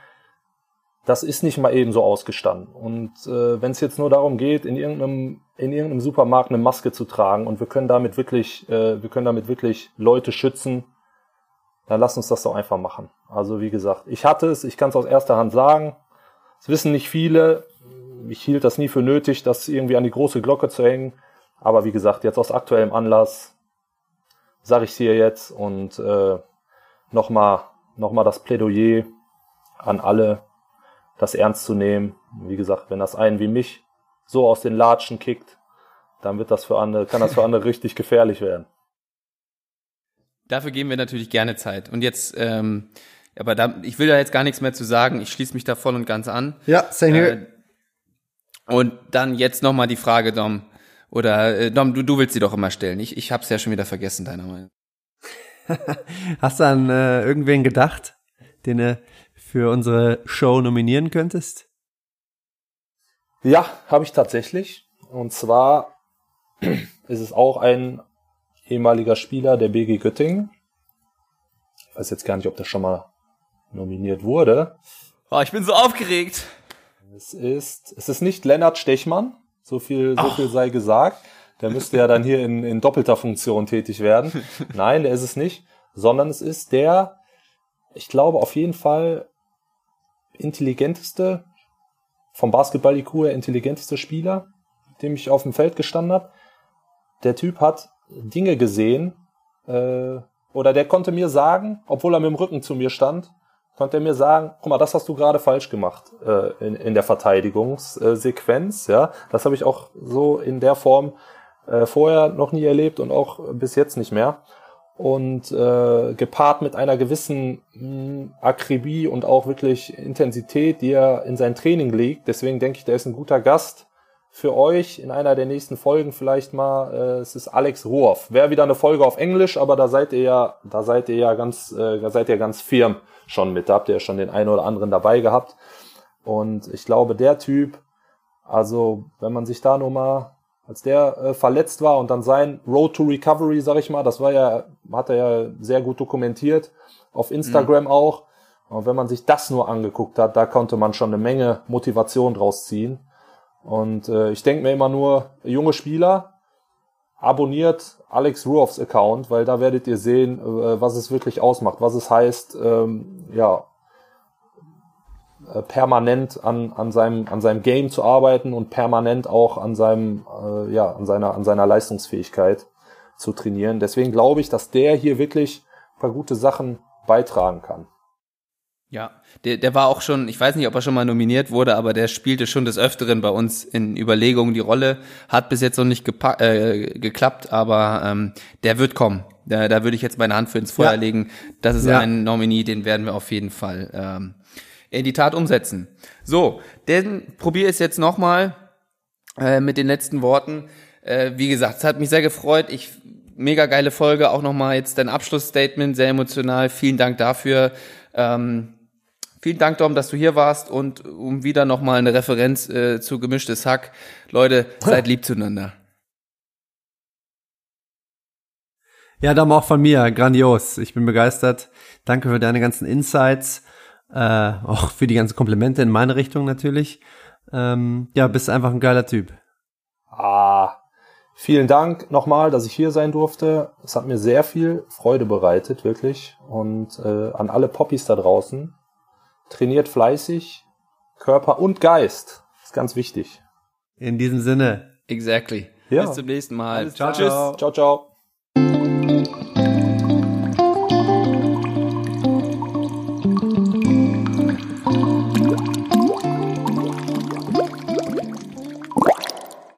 das ist nicht mal eben so ausgestanden. Und äh, wenn es jetzt nur darum geht, in irgendeinem, in irgendeinem Supermarkt eine Maske zu tragen und wir können damit wirklich, äh, wir können damit wirklich Leute schützen, dann lass uns das doch einfach machen. Also wie gesagt, ich hatte es, ich kann es aus erster Hand sagen. Es wissen nicht viele. Ich hielt das nie für nötig, das irgendwie an die große Glocke zu hängen. Aber wie gesagt, jetzt aus aktuellem Anlass sage ich es hier jetzt und äh, nochmal noch mal das Plädoyer an alle, das ernst zu nehmen. Wie gesagt, wenn das einen wie mich so aus den Latschen kickt, dann wird das für andere, kann das für andere <laughs> richtig gefährlich werden. Dafür geben wir natürlich gerne Zeit. Und jetzt, ähm, aber da, ich will da jetzt gar nichts mehr zu sagen. Ich schließe mich da voll und ganz an. Ja, same here. Äh, und dann jetzt nochmal die Frage, Dom. Oder äh, Dom, du, du willst sie doch immer stellen. Ich, ich hab's ja schon wieder vergessen, deiner Meinung. <laughs> Hast du an äh, irgendwen gedacht, den du für unsere Show nominieren könntest? Ja, habe ich tatsächlich. Und zwar <clears throat> ist es auch ein ehemaliger Spieler der BG Göttingen. Ich weiß jetzt gar nicht, ob der schon mal nominiert wurde. Oh, ich bin so aufgeregt. Es ist, es ist nicht Lennart Stechmann. So viel, so viel sei gesagt. Der müsste ja dann hier in, in doppelter Funktion tätig werden. <laughs> Nein, der ist es nicht. Sondern es ist der, ich glaube, auf jeden Fall intelligenteste, vom Basketball-IQ her intelligenteste Spieler, mit dem ich auf dem Feld gestanden habe. Der Typ hat Dinge gesehen, äh, oder der konnte mir sagen, obwohl er mit dem Rücken zu mir stand, konnte er mir sagen, guck mal, das hast du gerade falsch gemacht äh, in, in der Verteidigungssequenz. Ja, das habe ich auch so in der Form äh, vorher noch nie erlebt und auch bis jetzt nicht mehr. Und äh, gepaart mit einer gewissen mh, Akribie und auch wirklich Intensität, die er in sein Training legt. Deswegen denke ich, der ist ein guter Gast für euch in einer der nächsten Folgen vielleicht mal. Äh, es ist Alex Rohrf. Wäre wieder eine Folge auf Englisch, aber da seid ihr ja, da seid ihr ja ganz, äh, da seid ihr ganz firm schon mit. Da habt ihr ja schon den einen oder anderen dabei gehabt. Und ich glaube, der Typ, also wenn man sich da nur mal, als der äh, verletzt war und dann sein Road to Recovery, sag ich mal, das war ja, hat er ja sehr gut dokumentiert, auf Instagram mhm. auch. Und wenn man sich das nur angeguckt hat, da konnte man schon eine Menge Motivation draus ziehen. Und äh, ich denke mir immer nur, junge Spieler, abonniert Alex Ruoffs Account, weil da werdet ihr sehen, äh, was es wirklich ausmacht, was es heißt, ähm, ja, äh, permanent an, an, seinem, an seinem Game zu arbeiten und permanent auch an seinem, äh, ja, an seiner, an seiner Leistungsfähigkeit zu trainieren. Deswegen glaube ich, dass der hier wirklich ein paar gute Sachen beitragen kann. Ja, der, der war auch schon, ich weiß nicht, ob er schon mal nominiert wurde, aber der spielte schon des Öfteren bei uns in Überlegungen die Rolle. Hat bis jetzt noch nicht äh, geklappt, aber ähm, der wird kommen. Da, da würde ich jetzt meine Hand für ins Feuer ja. legen. Das ist ja. ein Nominee, den werden wir auf jeden Fall ähm, in die Tat umsetzen. So, den probiere es jetzt nochmal äh, mit den letzten Worten. Äh, wie gesagt, es hat mich sehr gefreut. Ich mega geile Folge. Auch nochmal jetzt dein Abschlussstatement, sehr emotional. Vielen Dank dafür. Ähm, Vielen Dank, Dom, dass du hier warst und um wieder nochmal eine Referenz äh, zu gemischtes Hack. Leute, seid lieb zueinander. Ja, Dom, auch von mir. Grandios. Ich bin begeistert. Danke für deine ganzen Insights. Äh, auch für die ganzen Komplimente in meine Richtung natürlich. Ähm, ja, bist einfach ein geiler Typ. Ah, vielen Dank nochmal, dass ich hier sein durfte. Es hat mir sehr viel Freude bereitet, wirklich. Und äh, an alle Poppies da draußen trainiert fleißig, Körper und Geist. ist ganz wichtig. In diesem Sinne. Exactly. Ja. Bis zum nächsten Mal. Ciao, Tschüss. Ciao, ciao.